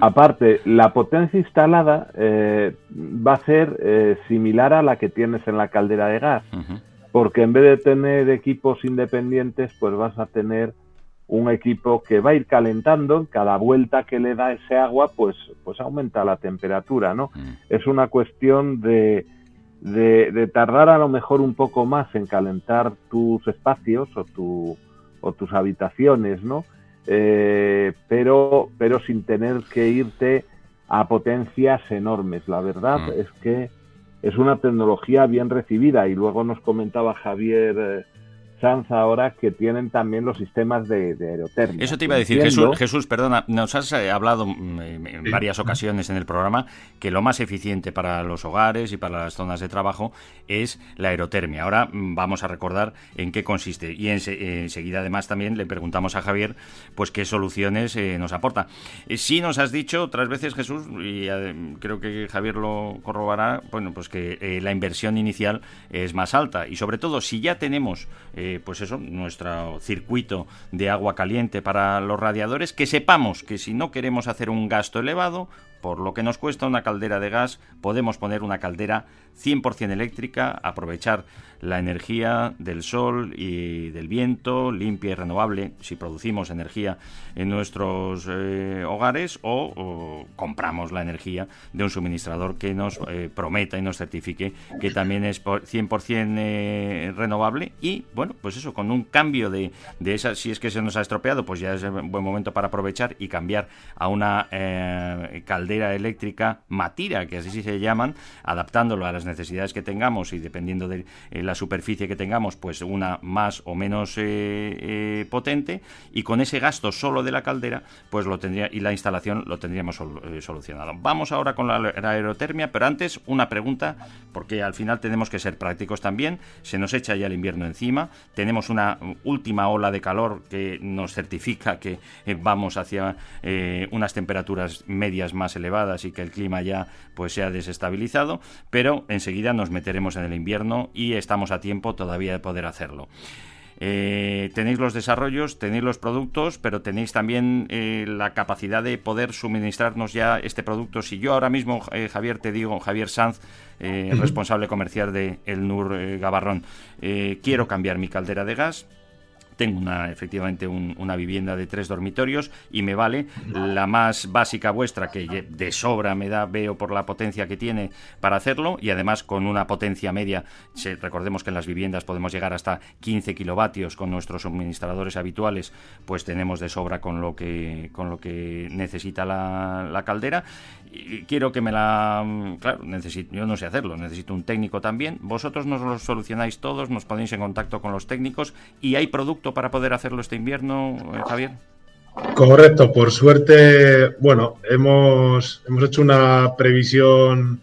Aparte, la potencia instalada eh, va a ser eh, similar a la que tienes en la caldera de gas, porque en vez de tener equipos independientes, pues vas a tener un equipo que va a ir calentando, cada vuelta que le da ese agua, pues, pues aumenta la temperatura, ¿no? Mm. Es una cuestión de de, tardar a lo mejor un poco más en calentar tus espacios o, tu, o tus habitaciones, ¿no? Eh, pero, pero sin tener que irte a potencias enormes. La verdad mm. es que es una tecnología bien recibida y luego nos comentaba Javier eh, Sanz ahora que tienen también los sistemas de, aerotermia.
Eso te iba a decir, Jesús, Jesús, perdona, nos has eh, hablado mm, en varias ocasiones en el programa que lo más eficiente para los hogares y para las zonas de trabajo es la aerotermia. Ahora mm, vamos a recordar en qué consiste y enseguida además también le preguntamos a Javier pues qué soluciones eh, nos aporta. Eh, sí nos has dicho otras veces, Jesús, y creo que Javier lo corroborará, bueno, pues que la inversión inicial es más alta y sobre todo si ya tenemos eh, pues eso, nuestro circuito de agua caliente para los radiadores, que sepamos que si no queremos hacer un gasto elevado, por lo que nos cuesta una caldera de gas, podemos poner una caldera 100% eléctrica, aprovechar la energía del sol y del viento, limpia y renovable, si producimos energía en nuestros eh, hogares o, compramos la energía de un suministrador que nos eh, prometa y nos certifique que también es 100% eh, renovable. Y bueno, pues eso, con un cambio de, de esa, si es que se nos ha estropeado, pues ya es un buen momento para aprovechar y cambiar a una caldera eléctrica matira, que así se llaman, adaptándolo a las necesidades que tengamos y dependiendo de la superficie que tengamos, pues una más o menos eh, eh, potente y con ese gasto solo de la caldera, pues lo tendría y la instalación lo tendríamos eh, solucionado. Vamos ahora con la, aerotermia, pero antes una pregunta, porque al final tenemos que ser prácticos también. Se nos echa ya el invierno encima, tenemos una última ola de calor que nos certifica que vamos hacia unas temperaturas medias más elevadas y que el clima ya pues se ha desestabilizado, pero enseguida nos meteremos en el invierno y estamos a tiempo todavía de poder hacerlo. Eh, tenéis los desarrollos, tenéis los productos, pero tenéis también eh, la capacidad de poder suministrarnos ya este producto. Si yo ahora mismo, eh, Javier, te digo, Javier Sanz, responsable comercial de El Nur Gabarrón, quiero cambiar mi caldera de gas, tengo una, efectivamente una vivienda de tres dormitorios y me vale la más básica vuestra que de sobra me da, veo por la potencia que tiene para hacerlo y además con una potencia media, recordemos que en las viviendas podemos llegar hasta 15 kilovatios con nuestros suministradores habituales, pues tenemos de sobra con lo que, con lo que necesita la, la caldera quiero que me la... Claro, necesito, yo no sé hacerlo, necesito un técnico también. Vosotros nos lo solucionáis todos, nos ponéis en contacto con los técnicos y hay producto para poder hacerlo este invierno, eh, Javier.
Correcto, por suerte, bueno, hemos, hemos hecho una previsión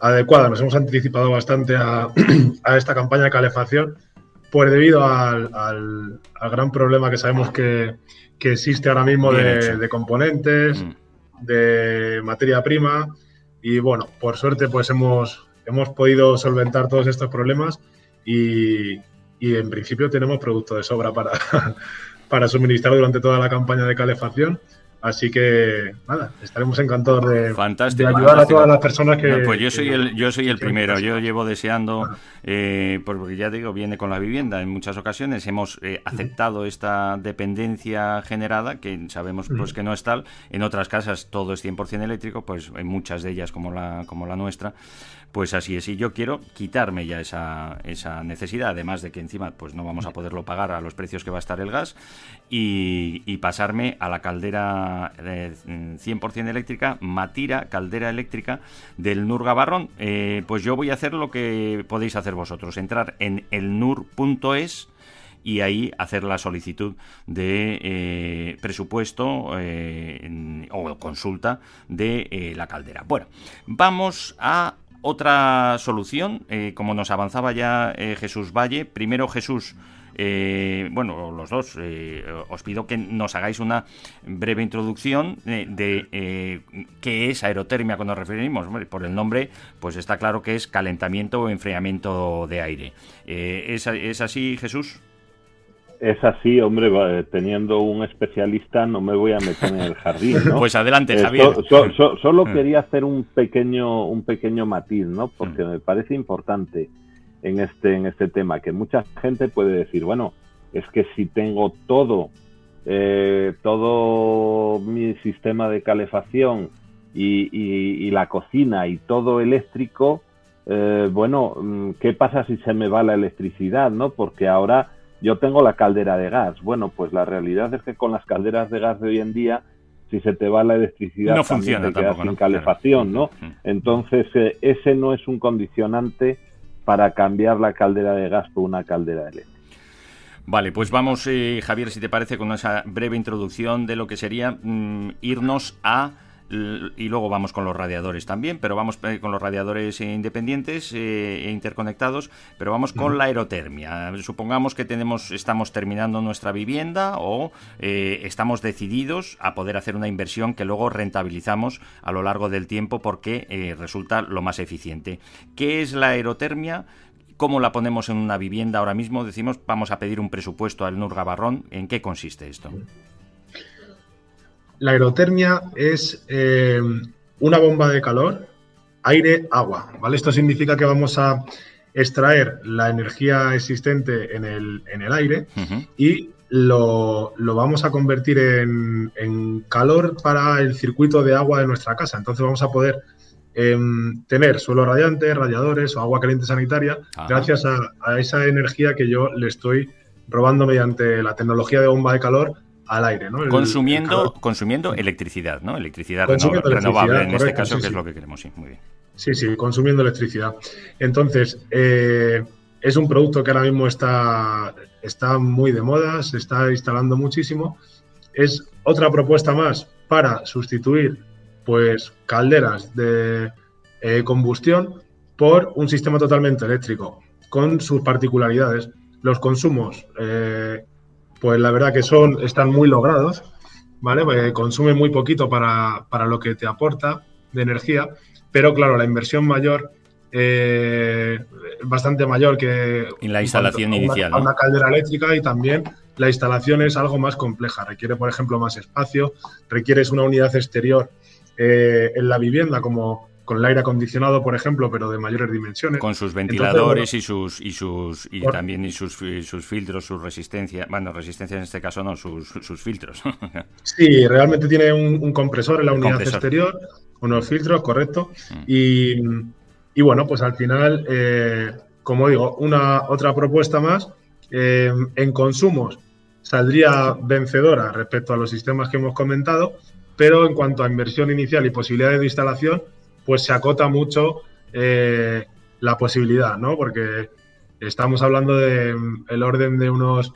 adecuada, nos hemos anticipado bastante a, esta campaña de calefacción, pues debido al, al, gran problema que sabemos que, existe ahora mismo de, componentes. Mm de materia prima y bueno, por suerte pues hemos, hemos podido solventar todos estos problemas y, y en principio tenemos producto de sobra para, para suministrar durante toda la campaña de calefacción. Así que nada, estaremos encantados de, ayudar a todas las personas que.
pues yo soy el, yo soy el primero. Yo llevo deseando, eh, porque ya digo, viene con la vivienda. En muchas ocasiones hemos eh, aceptado esta dependencia generada, que sabemos pues que no es tal. En otras casas todo es 100% eléctrico, pues en muchas de ellas como la, como la nuestra pues así es, y yo quiero quitarme ya esa, esa necesidad, además de que encima pues no vamos a poderlo pagar a los precios que va a estar el gas, y, pasarme a la caldera 100% eléctrica, Matira, caldera eléctrica del NUR Gabarrón. Eh, pues yo voy a hacer lo que podéis hacer vosotros, entrar en elnur.es y ahí hacer la solicitud de eh, presupuesto eh, o consulta de la caldera. Bueno, vamos a otra solución, eh, como nos avanzaba ya eh, Jesús Valle. Primero Jesús, eh, bueno, los dos, os pido que nos hagáis una breve introducción de qué es aerotermia cuando nos referimos. Por el nombre, pues está claro que es calentamiento o enfriamiento de aire. ¿es, ¿Es así, Jesús?
Es así, hombre, teniendo un especialista no me voy a meter en el jardín, ¿no?
Pues adelante, eh, Javier.
solo mm. quería hacer un pequeño, un pequeño matiz, ¿no? Porque mm. me parece importante en este, en este tema, que mucha gente puede decir, bueno, es que si tengo todo, eh, todo mi sistema de calefacción y, la cocina y todo eléctrico, eh, bueno, mm, ¿qué pasa si se me va la electricidad, no? Porque ahora yo tengo la caldera de gas. Bueno, pues la realidad es que con las calderas de gas de hoy en día, si se te va la electricidad,
no funciona
te quedas sin calefacción, ¿no? Entonces, eh, ese no es un condicionante para cambiar la caldera de gas por una caldera eléctrica.
Vale, pues vamos, eh, Javier, si te parece, con esa breve introducción de lo que sería mm, irnos a y luego vamos con los radiadores también, pero vamos eh, con los radiadores independientes e interconectados, pero vamos con la aerotermia. Supongamos que tenemos, estamos terminando nuestra vivienda o eh, estamos decididos a poder hacer una inversión que luego rentabilizamos a lo largo del tiempo porque resulta lo más eficiente. ¿Qué es la aerotermia? ¿Cómo la ponemos en una vivienda ahora mismo? Decimos, vamos a pedir un presupuesto al NUR Gabarrón. ¿En qué consiste esto?
La aerotermia es eh, una bomba de calor, aire, agua. ¿vale? Esto significa que vamos a extraer la energía existente en el, aire y lo, vamos a convertir en, en, calor para el circuito de agua de nuestra casa. Entonces vamos a poder em, tener suelo radiante, radiadores o agua caliente sanitaria gracias a, esa energía que yo le estoy robando mediante la tecnología de bomba de calor al aire, ¿no?
consumiendo, consumiendo electricidad, ¿no? Electricidad renovable, en este caso, que es lo que queremos, sí, muy bien.
Sí, sí, consumiendo electricidad. Entonces, eh, es un producto que ahora mismo está, está muy de moda, se está instalando muchísimo. Es otra propuesta más para sustituir pues calderas de eh, combustión por un sistema totalmente eléctrico, con sus particularidades. Los consumos eh, pues la verdad que son, están muy logrados, ¿vale? Consumen consume muy poquito para, lo que te aporta de energía, pero claro, la inversión mayor, eh, bastante mayor que...
En la instalación inicial.
Una, una caldera eléctrica y también la instalación es algo más compleja, requiere, por ejemplo, más espacio, requieres una unidad exterior eh, en la vivienda como con el aire acondicionado, por ejemplo, pero de mayores dimensiones.
Con sus ventiladores y sus y sus y también y sus, sus filtros, su resistencia, bueno, resistencia en este caso no, sus, sus filtros.
sí, realmente tiene un, compresor en la unidad exterior, unos filtros, correcto. Mm. Y, y, bueno, pues al final, eh, como digo, una otra propuesta más eh, en consumos saldría vencedora respecto a los sistemas que hemos comentado, pero en cuanto a inversión inicial y posibilidades de instalación, pues se acota mucho eh, la posibilidad, ¿no? Porque estamos hablando de mm, el orden de unos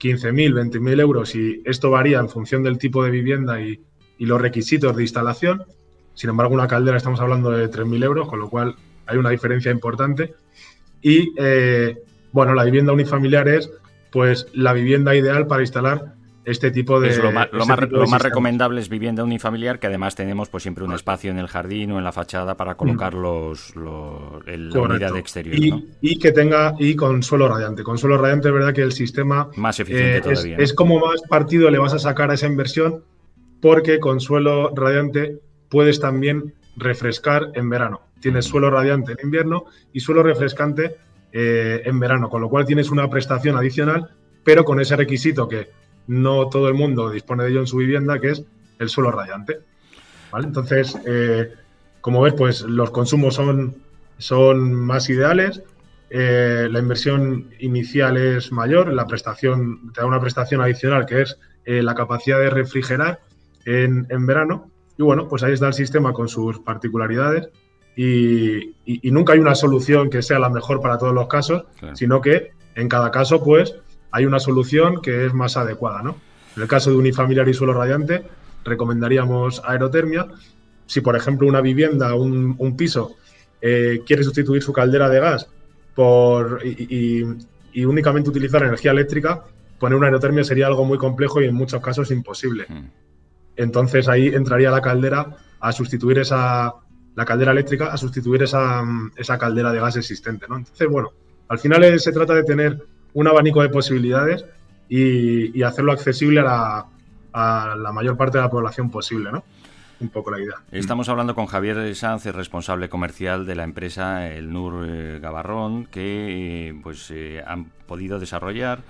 15.000, 20.000 euros y esto varía en función del tipo de vivienda y, los requisitos de instalación. Sin embargo, una caldera estamos hablando de 3.000 euros, con lo cual hay una diferencia importante. Y, eh, bueno, la vivienda unifamiliar es, pues, la vivienda ideal para instalar este tipo de.
lo, más, este recomendable es vivienda unifamiliar, que además tenemos pues siempre un espacio en el jardín o en la fachada para colocar mm. los, el, la unidad de exterior.
Y, que tenga, y con suelo radiante. Con suelo radiante es verdad que el sistema.
Más eficiente eh, todavía.
Es, como más partido le vas a sacar a esa inversión, porque con suelo radiante puedes también refrescar en verano. Tienes suelo radiante en invierno y suelo refrescante eh, en verano, con lo cual tienes una prestación adicional, pero con ese requisito que no todo el mundo dispone de ello en su vivienda, que es el suelo radiante. Entonces, eh, como ves, pues los consumos son, son más ideales, eh, la inversión inicial es mayor, la prestación te da una prestación adicional que es eh, la capacidad de refrigerar en, verano. Y bueno, pues ahí está el sistema con sus particularidades y, nunca hay una solución que sea la mejor para todos los casos, sino que en cada caso, pues, hay una solución que es más adecuada, ¿no? En el caso de unifamiliar y suelo radiante, recomendaríamos aerotermia. Si, por ejemplo, una vivienda, un, un piso, eh, quiere sustituir su caldera de gas por, y, únicamente utilizar energía eléctrica, poner una aerotermia sería algo muy complejo y en muchos casos imposible. Mm. Entonces ahí entraría la caldera a sustituir esa, la caldera eléctrica a sustituir esa, esa caldera de gas existente, ¿no? Entonces, bueno, al final se trata de tener un abanico de posibilidades y, hacerlo accesible a la, mayor parte de la población posible, ¿no? Un poco la idea.
Estamos hablando con Javier Sanz, responsable comercial de la empresa El Nur eh, Gabarrón, que eh, pues eh, han podido desarrollar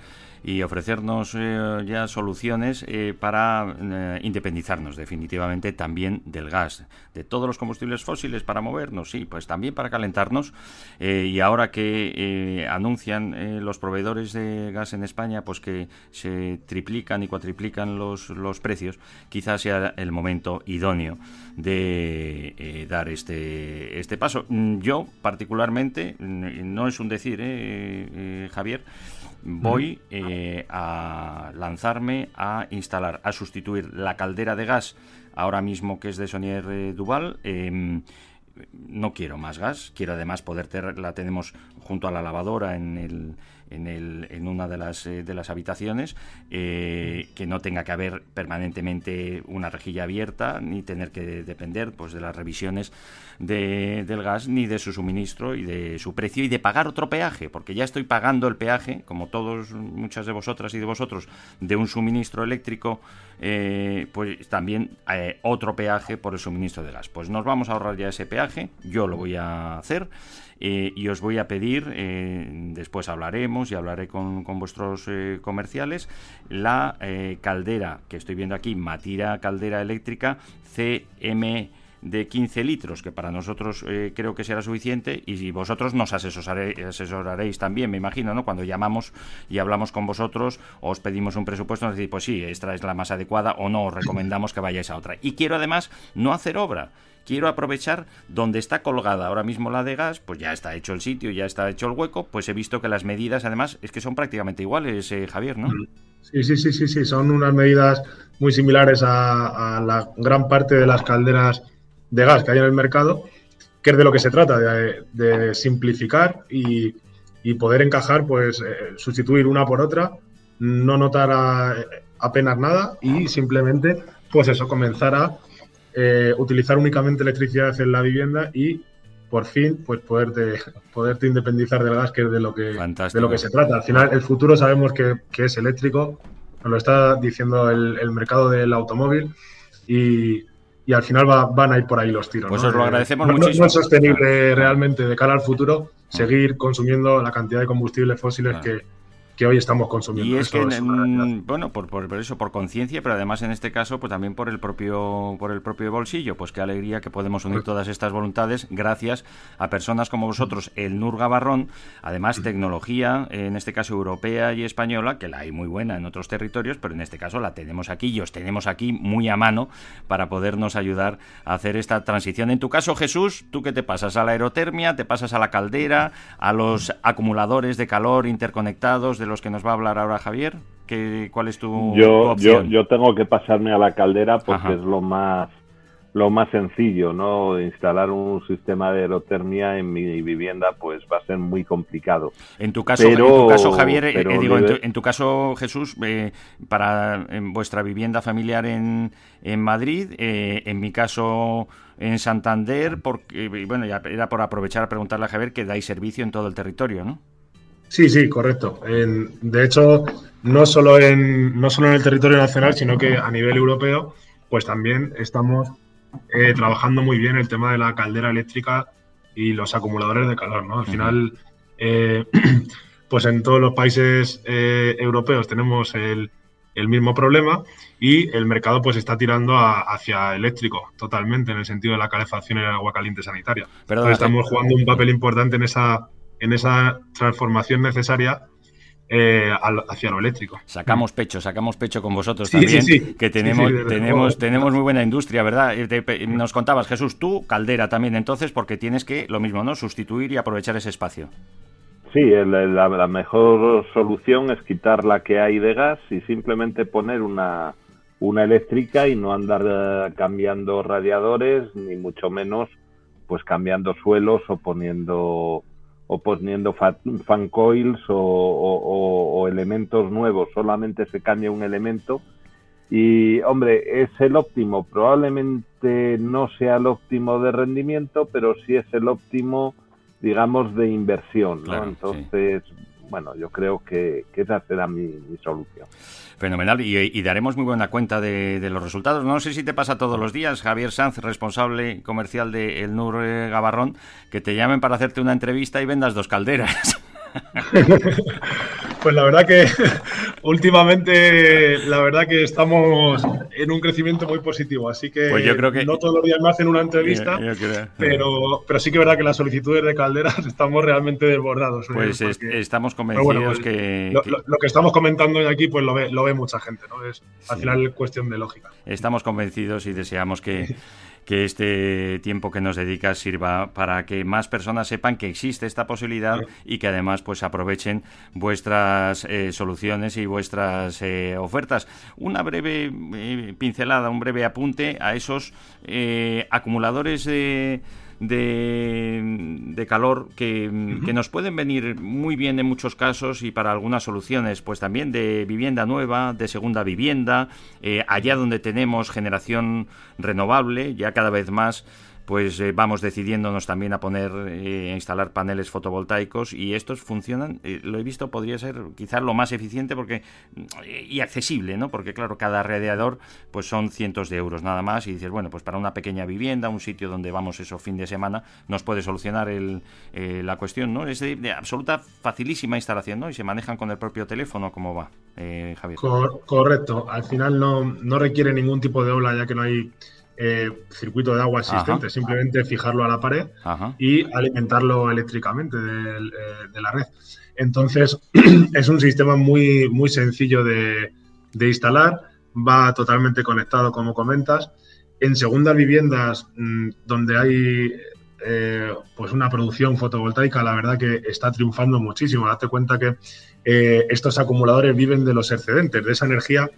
y ofrecernos eh, ya soluciones eh, para eh, independizarnos definitivamente también del gas, de todos los combustibles fósiles para movernos, sí, pues también para calentarnos. y ahora que anuncian los proveedores de gas en España, pues que se triplican y cuatriplican los, los precios, quizás sea el momento idóneo de dar este, este paso. Mm, yo, particularmente, no es un decir, Javier, voy eh, a lanzarme a instalar, a sustituir la caldera de gas ahora mismo que es de Sonier eh, Duval. Em, no quiero más gas, quiero además poder tener, la tenemos junto a la lavadora en el en, el, en una de las, eh, de las habitaciones, eh, que no tenga que haber permanentemente una rejilla abierta, ni tener que depender pues, de las revisiones de, del gas, ni de su suministro y de su precio, y de pagar otro peaje, porque ya estoy pagando el peaje, como todos, muchas de vosotras y de vosotros, de un suministro eléctrico, eh, pues también otro peaje por el suministro de gas. Pues nos vamos a ahorrar ya ese peaje, yo lo voy a hacer. Eh, y os voy a pedir, eh, después hablaremos y hablaré con, vuestros eh, comerciales, la caldera que estoy viendo aquí, Matira Caldera Eléctrica CM de 15 litros, que para nosotros creo que será suficiente, y vosotros nos asesoraréis también, me imagino, ¿no? Cuando llamamos y hablamos con vosotros, os pedimos un presupuesto, nos decís, pues sí, esta es la más adecuada, o no, os recomendamos que vayáis a otra. Y quiero además no hacer obra quiero aprovechar donde está colgada ahora mismo la de gas, pues ya está hecho el sitio, ya está hecho el hueco, pues he visto que las medidas además es que son prácticamente iguales, eh, Javier, ¿no?
Sí, sí, sí, sí, sí, son unas medidas muy similares a, la gran parte de las calderas de gas que hay en el mercado, que es de lo que se trata, de, simplificar y, poder encajar, pues eh, sustituir una por otra, no notar apenas nada y simplemente, pues eso, comenzar a eh, utilizar únicamente electricidad en la vivienda y por fin pues poderte, poderte independizar del gas, que es de lo que, de lo que se trata. Al final, el futuro sabemos que, es eléctrico, nos lo está diciendo el, mercado del automóvil y, al final van a ir por ahí los tiros.
Pues os lo agradecemos
muchísimo. No, es sostenible realmente de cara al futuro seguir consumiendo la cantidad de combustibles fósiles que, que hoy estamos consumiendo.
Y es que, bueno, por, por, eso, por conciencia, pero además en este caso, pues también por el propio por el propio bolsillo, pues qué alegría que podemos unir todas estas voluntades gracias a personas como vosotros, el NUR Gabarrón, además tecnología, en este caso europea y española, que la hay muy buena en otros territorios, pero en este caso la tenemos aquí y os tenemos aquí muy a mano para podernos ayudar a hacer esta transición. En tu caso, Jesús, ¿tú qué te pasas? ¿A la aerotermia? ¿Te pasas a la caldera? ¿A los acumuladores de calor interconectados? Los que nos va a hablar ahora Javier? ¿Qué, ¿Cuál es tu,
yo, Yo, yo tengo que pasarme a la caldera porque es lo más lo más sencillo, ¿no? Instalar un sistema de aerotermia en mi vivienda, pues va a ser muy complicado.
En tu caso, en tu caso Javier, eh, digo, en tu, caso, Jesús, eh, para en vuestra vivienda familiar en, en Madrid, eh, en mi caso en Santander, porque, bueno, ya era por aprovechar a preguntarle a Javier que dais servicio en todo el territorio, ¿no?
Sí, sí, correcto. de hecho, no solo, en, no solo en el territorio nacional, sino que a nivel europeo, pues también estamos eh, trabajando muy bien el tema de la caldera eléctrica y los acumuladores de calor, ¿no? Al final, eh, pues en todos los países eh, europeos tenemos el, mismo problema y el mercado pues está tirando hacia eléctrico totalmente en el sentido de la calefacción y el agua caliente sanitaria. Pero estamos jugando un papel importante en esa en esa transformación necesaria eh, hacia lo eléctrico.
Sacamos pecho, sacamos pecho con vosotros también, que tenemos, tenemos, tenemos muy buena industria, ¿verdad? Nos contabas, Jesús, tú, caldera también entonces, porque tienes que, lo mismo, ¿no? Sustituir y aprovechar ese espacio.
Sí, la, mejor solución es quitar la que hay de gas y simplemente poner una, una eléctrica y no andar eh, cambiando radiadores, ni mucho menos pues cambiando suelos o poniendo o poniendo fan coils o, elementos nuevos, solamente se cambia un elemento. Y hombre, es el óptimo, probablemente no sea el óptimo de rendimiento, pero sí es el óptimo, digamos, de inversión. Entonces, bueno, yo creo que, esa será mi, solución.
Fenomenal, y, daremos muy buena cuenta de, los resultados. No sé si te pasa todos los días, Javier Sanz, responsable comercial de El Nur eh, Gabarrón, que te llamen para hacerte una entrevista y vendas dos calderas.
Pues la verdad que últimamente, la verdad que estamos en un crecimiento muy positivo, así que,
pues yo creo que
no todos los días me hacen una entrevista, pero, pero sí que es verdad que las solicitudes de calderas estamos realmente desbordados.
Pues estamos convencidos pues que,
lo, que... estamos comentando hoy aquí, pues lo ve, lo ve mucha gente, ¿no? Es al final cuestión de lógica.
Estamos convencidos y deseamos que que este tiempo que nos dedicas sirva para que más personas sepan que existe esta posibilidad y que además pues aprovechen vuestras eh, soluciones y vuestras eh, ofertas. Una breve eh, pincelada, un breve apunte a esos acumuladores de de, calor que, nos pueden venir muy bien en muchos casos y para algunas soluciones, pues también de vivienda nueva, de segunda vivienda, eh, allá donde tenemos generación renovable, ya cada vez más pues eh, vamos decidiéndonos también a poner, eh, a instalar paneles fotovoltaicos y estos funcionan, eh, lo he visto, podría ser quizás lo más eficiente porque y accesible, ¿no? Porque claro, cada radiador pues son cientos de euros nada más y dices, bueno, pues para una pequeña vivienda, un sitio donde vamos eso fin de semana, nos puede solucionar el, la cuestión, ¿no? Es de, absoluta facilísima instalación, ¿no? Y se manejan con el propio teléfono, ¿cómo va, Javier?
correcto, al final no, no requiere ningún tipo de ola ya que no hay eh, circuito de agua existente, simplemente fijarlo a la pared y alimentarlo eléctricamente eh, de, la red. Entonces, es un sistema muy, muy sencillo de, instalar, va totalmente conectado, como comentas. En segundas viviendas, mm, donde hay eh, pues una producción fotovoltaica, la verdad que está triunfando muchísimo. Date cuenta que estos acumuladores viven de los excedentes, de esa energía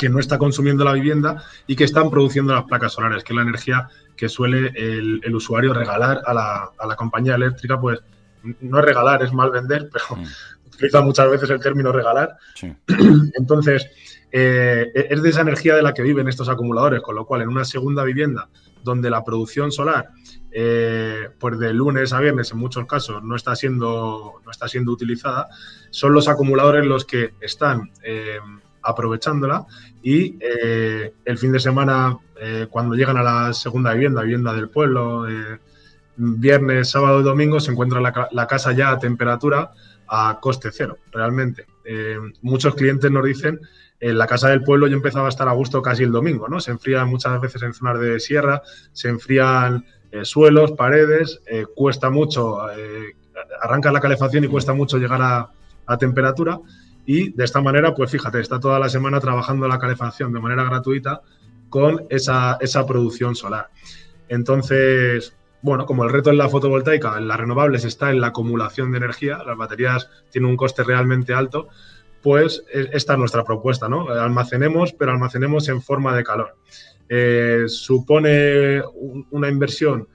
que no está consumiendo la vivienda y que están produciendo las placas solares, que es la energía que suele el, usuario regalar a la, compañía eléctrica, pues no es regalar, es mal vender, pero mm. utiliza muchas veces el término regalar. Entonces, eh, es de esa energía de la que viven estos acumuladores, con lo cual en una segunda vivienda donde la producción solar, eh, pues de lunes a viernes en muchos casos no está siendo, no está siendo utilizada, son los acumuladores los que están eh, aprovechándola y eh, el fin de semana, eh, cuando llegan a la segunda vivienda, vivienda del pueblo, eh, viernes, sábado y domingo, se encuentra la, casa ya a temperatura a coste cero, realmente. muchos clientes nos dicen, en la casa del pueblo yo empezaba a estar a gusto casi el domingo, ¿no? Se enfrían muchas veces en zonas de sierra, se enfrían suelos, paredes, cuesta mucho, arranca la calefacción y cuesta mucho llegar a temperatura y de esta manera, pues fíjate, está toda la semana trabajando la calefacción de manera gratuita con esa, producción solar. Entonces, bueno, como el reto en la fotovoltaica, en las renovables está en la acumulación de energía, las baterías tienen un coste realmente alto, pues e, esta es nuestra propuesta, ¿no? Almacenemos, pero almacenemos en forma de calor. Eh, supone una inversión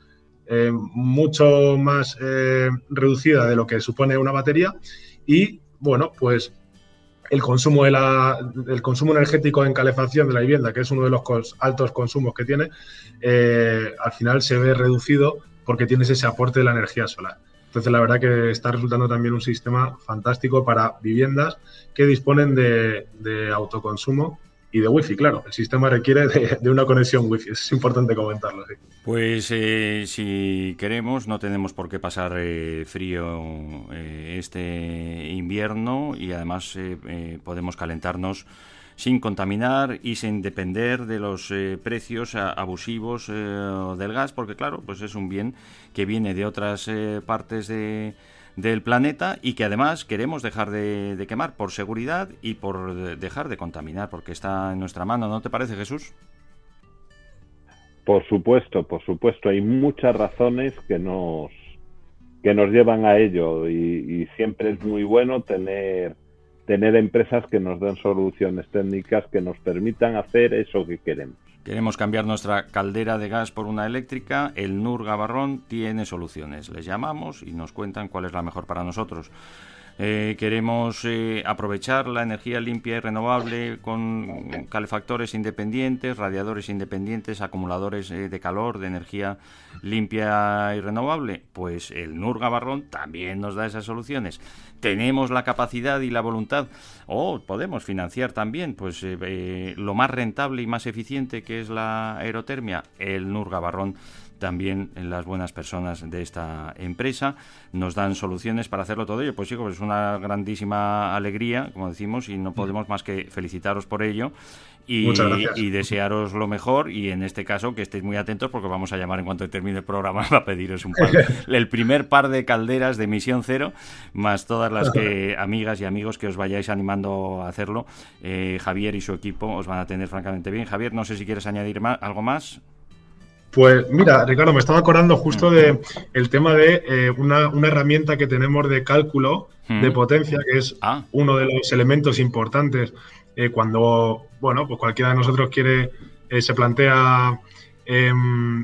eh, mucho más eh, reducida de lo que supone una batería y, bueno, pues el consumo, de la, el consumo energético en calefacción de la vivienda, que es uno de los altos consumos que tiene, eh, al final se ve reducido porque tienes ese aporte de la energía solar. Entonces, la verdad que está resultando también un sistema fantástico para viviendas que disponen de, de autoconsumo y de wifi, claro. El sistema requiere de, una conexión wifi, es importante comentarlo.
Pues eh, si queremos, no tenemos por qué pasar eh, frío eh, este invierno y además podemos calentarnos sin contaminar y sin depender de los precios abusivos del gas, porque claro, pues es un bien que viene de otras partes de del planeta y que además queremos dejar de, quemar por seguridad y por dejar de contaminar, porque está en nuestra mano, ¿no te parece, Jesús?
Por supuesto, por supuesto. Hay muchas razones que nos, que nos llevan a ello y, siempre es muy bueno tener, tener empresas que nos den soluciones técnicas que nos permitan hacer eso que queremos.
Queremos cambiar nuestra caldera de gas por una eléctrica. El NUR Gabarrón tiene soluciones. Les llamamos y nos cuentan cuál es la mejor para nosotros. Eh, queremos eh, aprovechar la energía limpia y renovable con calefactores independientes, radiadores independientes, acumuladores eh, de calor, de energía limpia y renovable. Pues el NUR Gabarrón también nos da esas soluciones. Tenemos la capacidad y la voluntad, o podemos financiar también, pues lo más rentable y más eficiente que es la aerotermia, el NUR Gabarrón también las buenas personas de esta empresa. Nos dan soluciones para hacerlo todo ello. Pues sí, pues es una grandísima alegría, como decimos, y no mm. podemos más que felicitaros por ello. Y, y, desearos lo mejor y en este caso que estéis muy atentos porque vamos a llamar en cuanto termine el programa a pediros un par, el primer par de calderas de emisión cero más todas las que amigas y amigos que os vayáis animando a hacerlo eh, Javier y su equipo os van a tener francamente bien Javier no sé si quieres añadir algo más
Pues mira, Ricardo, me estaba acordando justo de el tema de eh, una, herramienta que tenemos de cálculo de potencia, que es ah. uno de los elementos importantes eh, cuando, bueno, pues cualquiera de nosotros quiere, eh, se plantea em,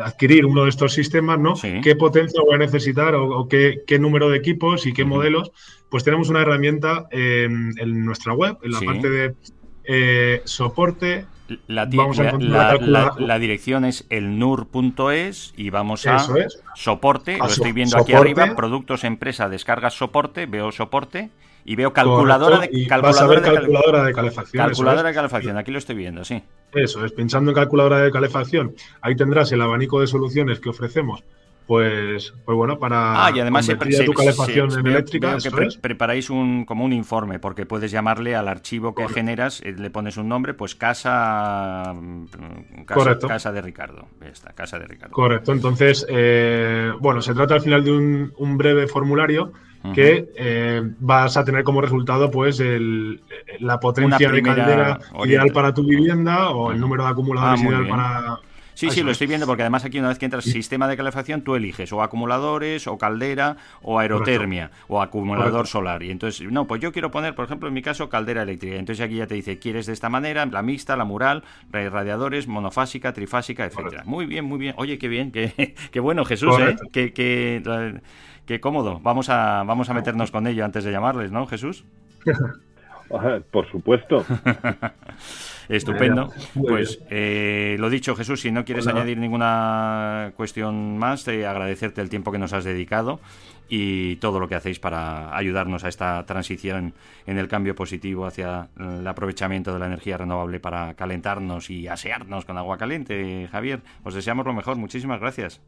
adquirir uno de estos sistemas, ¿no? ¿Qué potencia voy a necesitar o, qué, número de equipos y qué modelos? Pues tenemos una herramienta en nuestra web, en la parte de soporte
la, la, dirección es elnur.es y vamos a soporte, lo estoy viendo aquí arriba, productos, empresa, descargas soporte, veo soporte y veo calculadora, de,
calculadora, de, calefacción.
Calculadora de calefacción, aquí lo estoy viendo, sí.
Eso es, pensando en calculadora de calefacción, ahí tendrás el abanico de soluciones que ofrecemos pues, pues bueno, para
ah, y además
tu calefacción eléctrica.
preparáis un, como un informe, porque puedes llamarle al archivo que generas, eh, le pones un nombre, pues casa, mm, casa, casa de Ricardo. Esta, casa de Ricardo.
Correcto, entonces, eh, bueno, se trata al final de un, breve formulario que eh, vas a tener como resultado pues el, la potencia de caldera ideal para tu vivienda o el número de acumuladores ah, ideal para
Sí, sí, lo estoy viendo porque además aquí una vez que entras sistema de calefacción tú eliges o acumuladores o caldera o aerotermia o acumulador solar. Y entonces, no, pues yo quiero poner, por ejemplo, en mi caso, caldera eléctrica. Entonces aquí ya te dice, ¿quieres de esta manera? La mixta, la mural, radiadores, monofásica, trifásica, etcétera. Muy bien, muy bien. Oye, qué bien, qué, qué bueno, Jesús, ¿eh? Qué, qué, cómodo. Vamos a, vamos a meternos con ello antes de llamarles, ¿no, Jesús?
Por supuesto.
Estupendo. Pues eh, lo dicho, Jesús, si no quieres añadir ninguna cuestión más, te agradecerte el tiempo que nos has dedicado y todo lo que hacéis para ayudarnos a esta transición en el cambio positivo hacia el aprovechamiento de la energía renovable para calentarnos y asearnos con agua caliente. Javier, os deseamos lo mejor. Muchísimas gracias.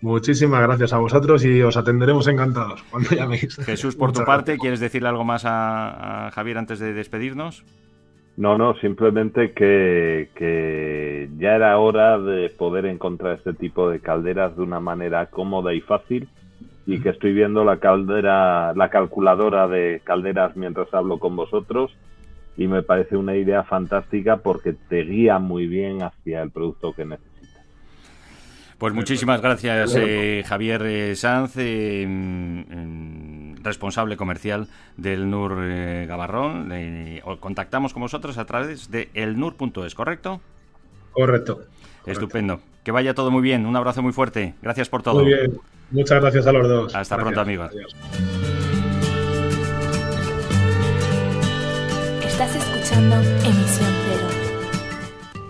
Muchísimas gracias a vosotros y os atenderemos encantados cuando llaméis.
Jesús, por tu parte, ¿quieres decirle algo más a Javier antes de despedirnos?
No, no, simplemente que, ya era hora de poder encontrar este tipo de calderas de una manera cómoda y fácil y que estoy viendo la caldera, la calculadora de calderas mientras hablo con vosotros y me parece una idea fantástica porque te guía muy bien hacia el producto que necesitas.
Pues muchísimas gracias, eh, Javier eh, Sanz, responsable comercial del NUR eh, Gabarrón. contactamos con vosotros a través de elnur.es, ¿correcto?
Correcto.
Estupendo. Que vaya todo muy bien. Un abrazo muy fuerte. Gracias por todo.
Muy bien. Muchas gracias a los dos.
Hasta pronto, amigos.
Estás escuchando Emisión Cero.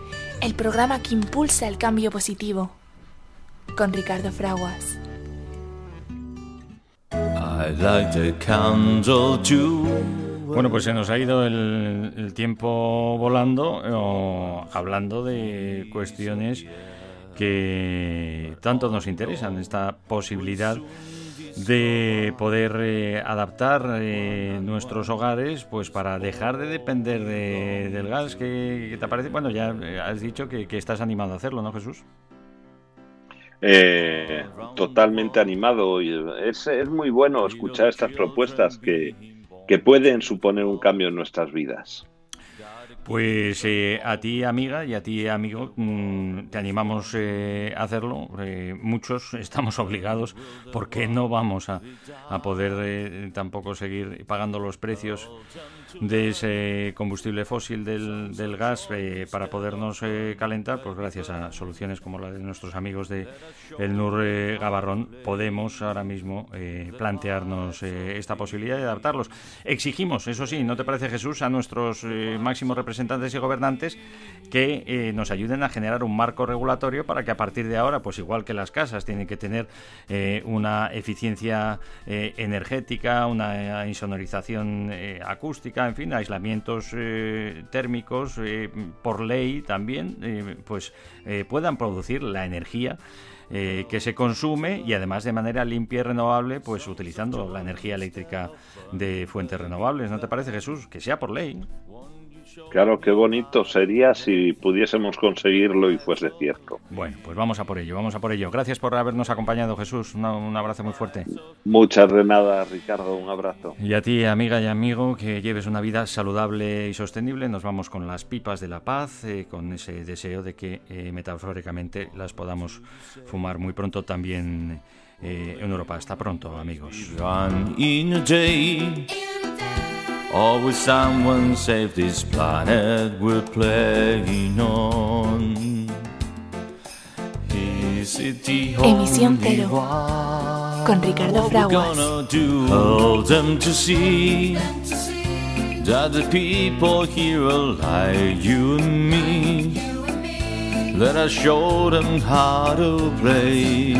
El programa que impulsa el cambio positivo con Ricardo Fraguas.
Bueno, pues se nos ha ido el, tiempo volando hablando de cuestiones que tanto nos interesan, esta posibilidad de poder eh, adaptar eh, nuestros hogares pues para dejar de depender del gas. Que, te parece bueno ya has dicho que estás animado a hacerlo no Jesús
eh, totalmente animado y es, es, muy bueno escuchar estas propuestas que, que pueden suponer un cambio en nuestras vidas.
Pues eh, a ti, amiga, y a ti, amigo, mm, te animamos eh, a hacerlo. Eh, muchos estamos obligados porque no vamos a, a poder tampoco seguir pagando los precios de ese combustible fósil del, del gas para podernos calentar. Pues gracias a soluciones como la de nuestros amigos de el NUR Gabarrón, podemos ahora mismo plantearnos esta posibilidad de adaptarlos. Exigimos, eso sí, ¿no te parece, Jesús, a nuestros máximos representantes? y gobernantes que eh, nos ayuden a generar un marco regulatorio para que a partir de ahora, pues igual que las casas tienen que tener eh, una eficiencia eh, energética, una insonorización acústica, en fin, aislamientos térmicos por ley también, pues puedan producir la energía. que se consume y además de manera limpia y renovable, pues utilizando la energía eléctrica de fuentes renovables. ¿No te parece, Jesús? Que sea por ley.
Claro, qué bonito sería si pudiésemos conseguirlo y fuese cierto.
Bueno, pues vamos a por ello, vamos a por ello. Gracias por habernos acompañado, Jesús. un abrazo muy fuerte.
Muchas de nada, Ricardo. Un abrazo.
Y a ti, amiga y amigo, que lleves una vida saludable y sostenible. Nos vamos con las pipas de la paz, eh, con ese deseo de que eh, metafóricamente las podamos fumar muy pronto también eh, en Europa. Hasta pronto, amigos. Always someone save this planet we're playing on.
Emisión Cero con Ricardo Fraguas.
Hold them to see that the people here are like you and me. Let us show them how to play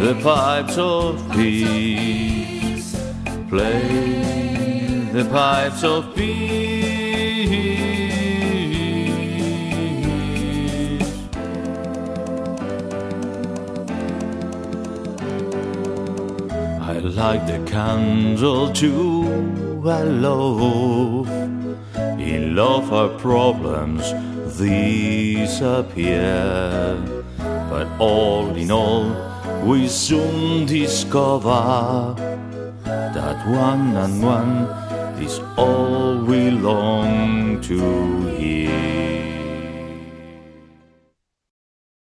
the pipes of peace. Play the pipes of peace. I like the candle too, I love. In love, our problems disappear. But all in all, we soon discover that one and one is all we long to hear.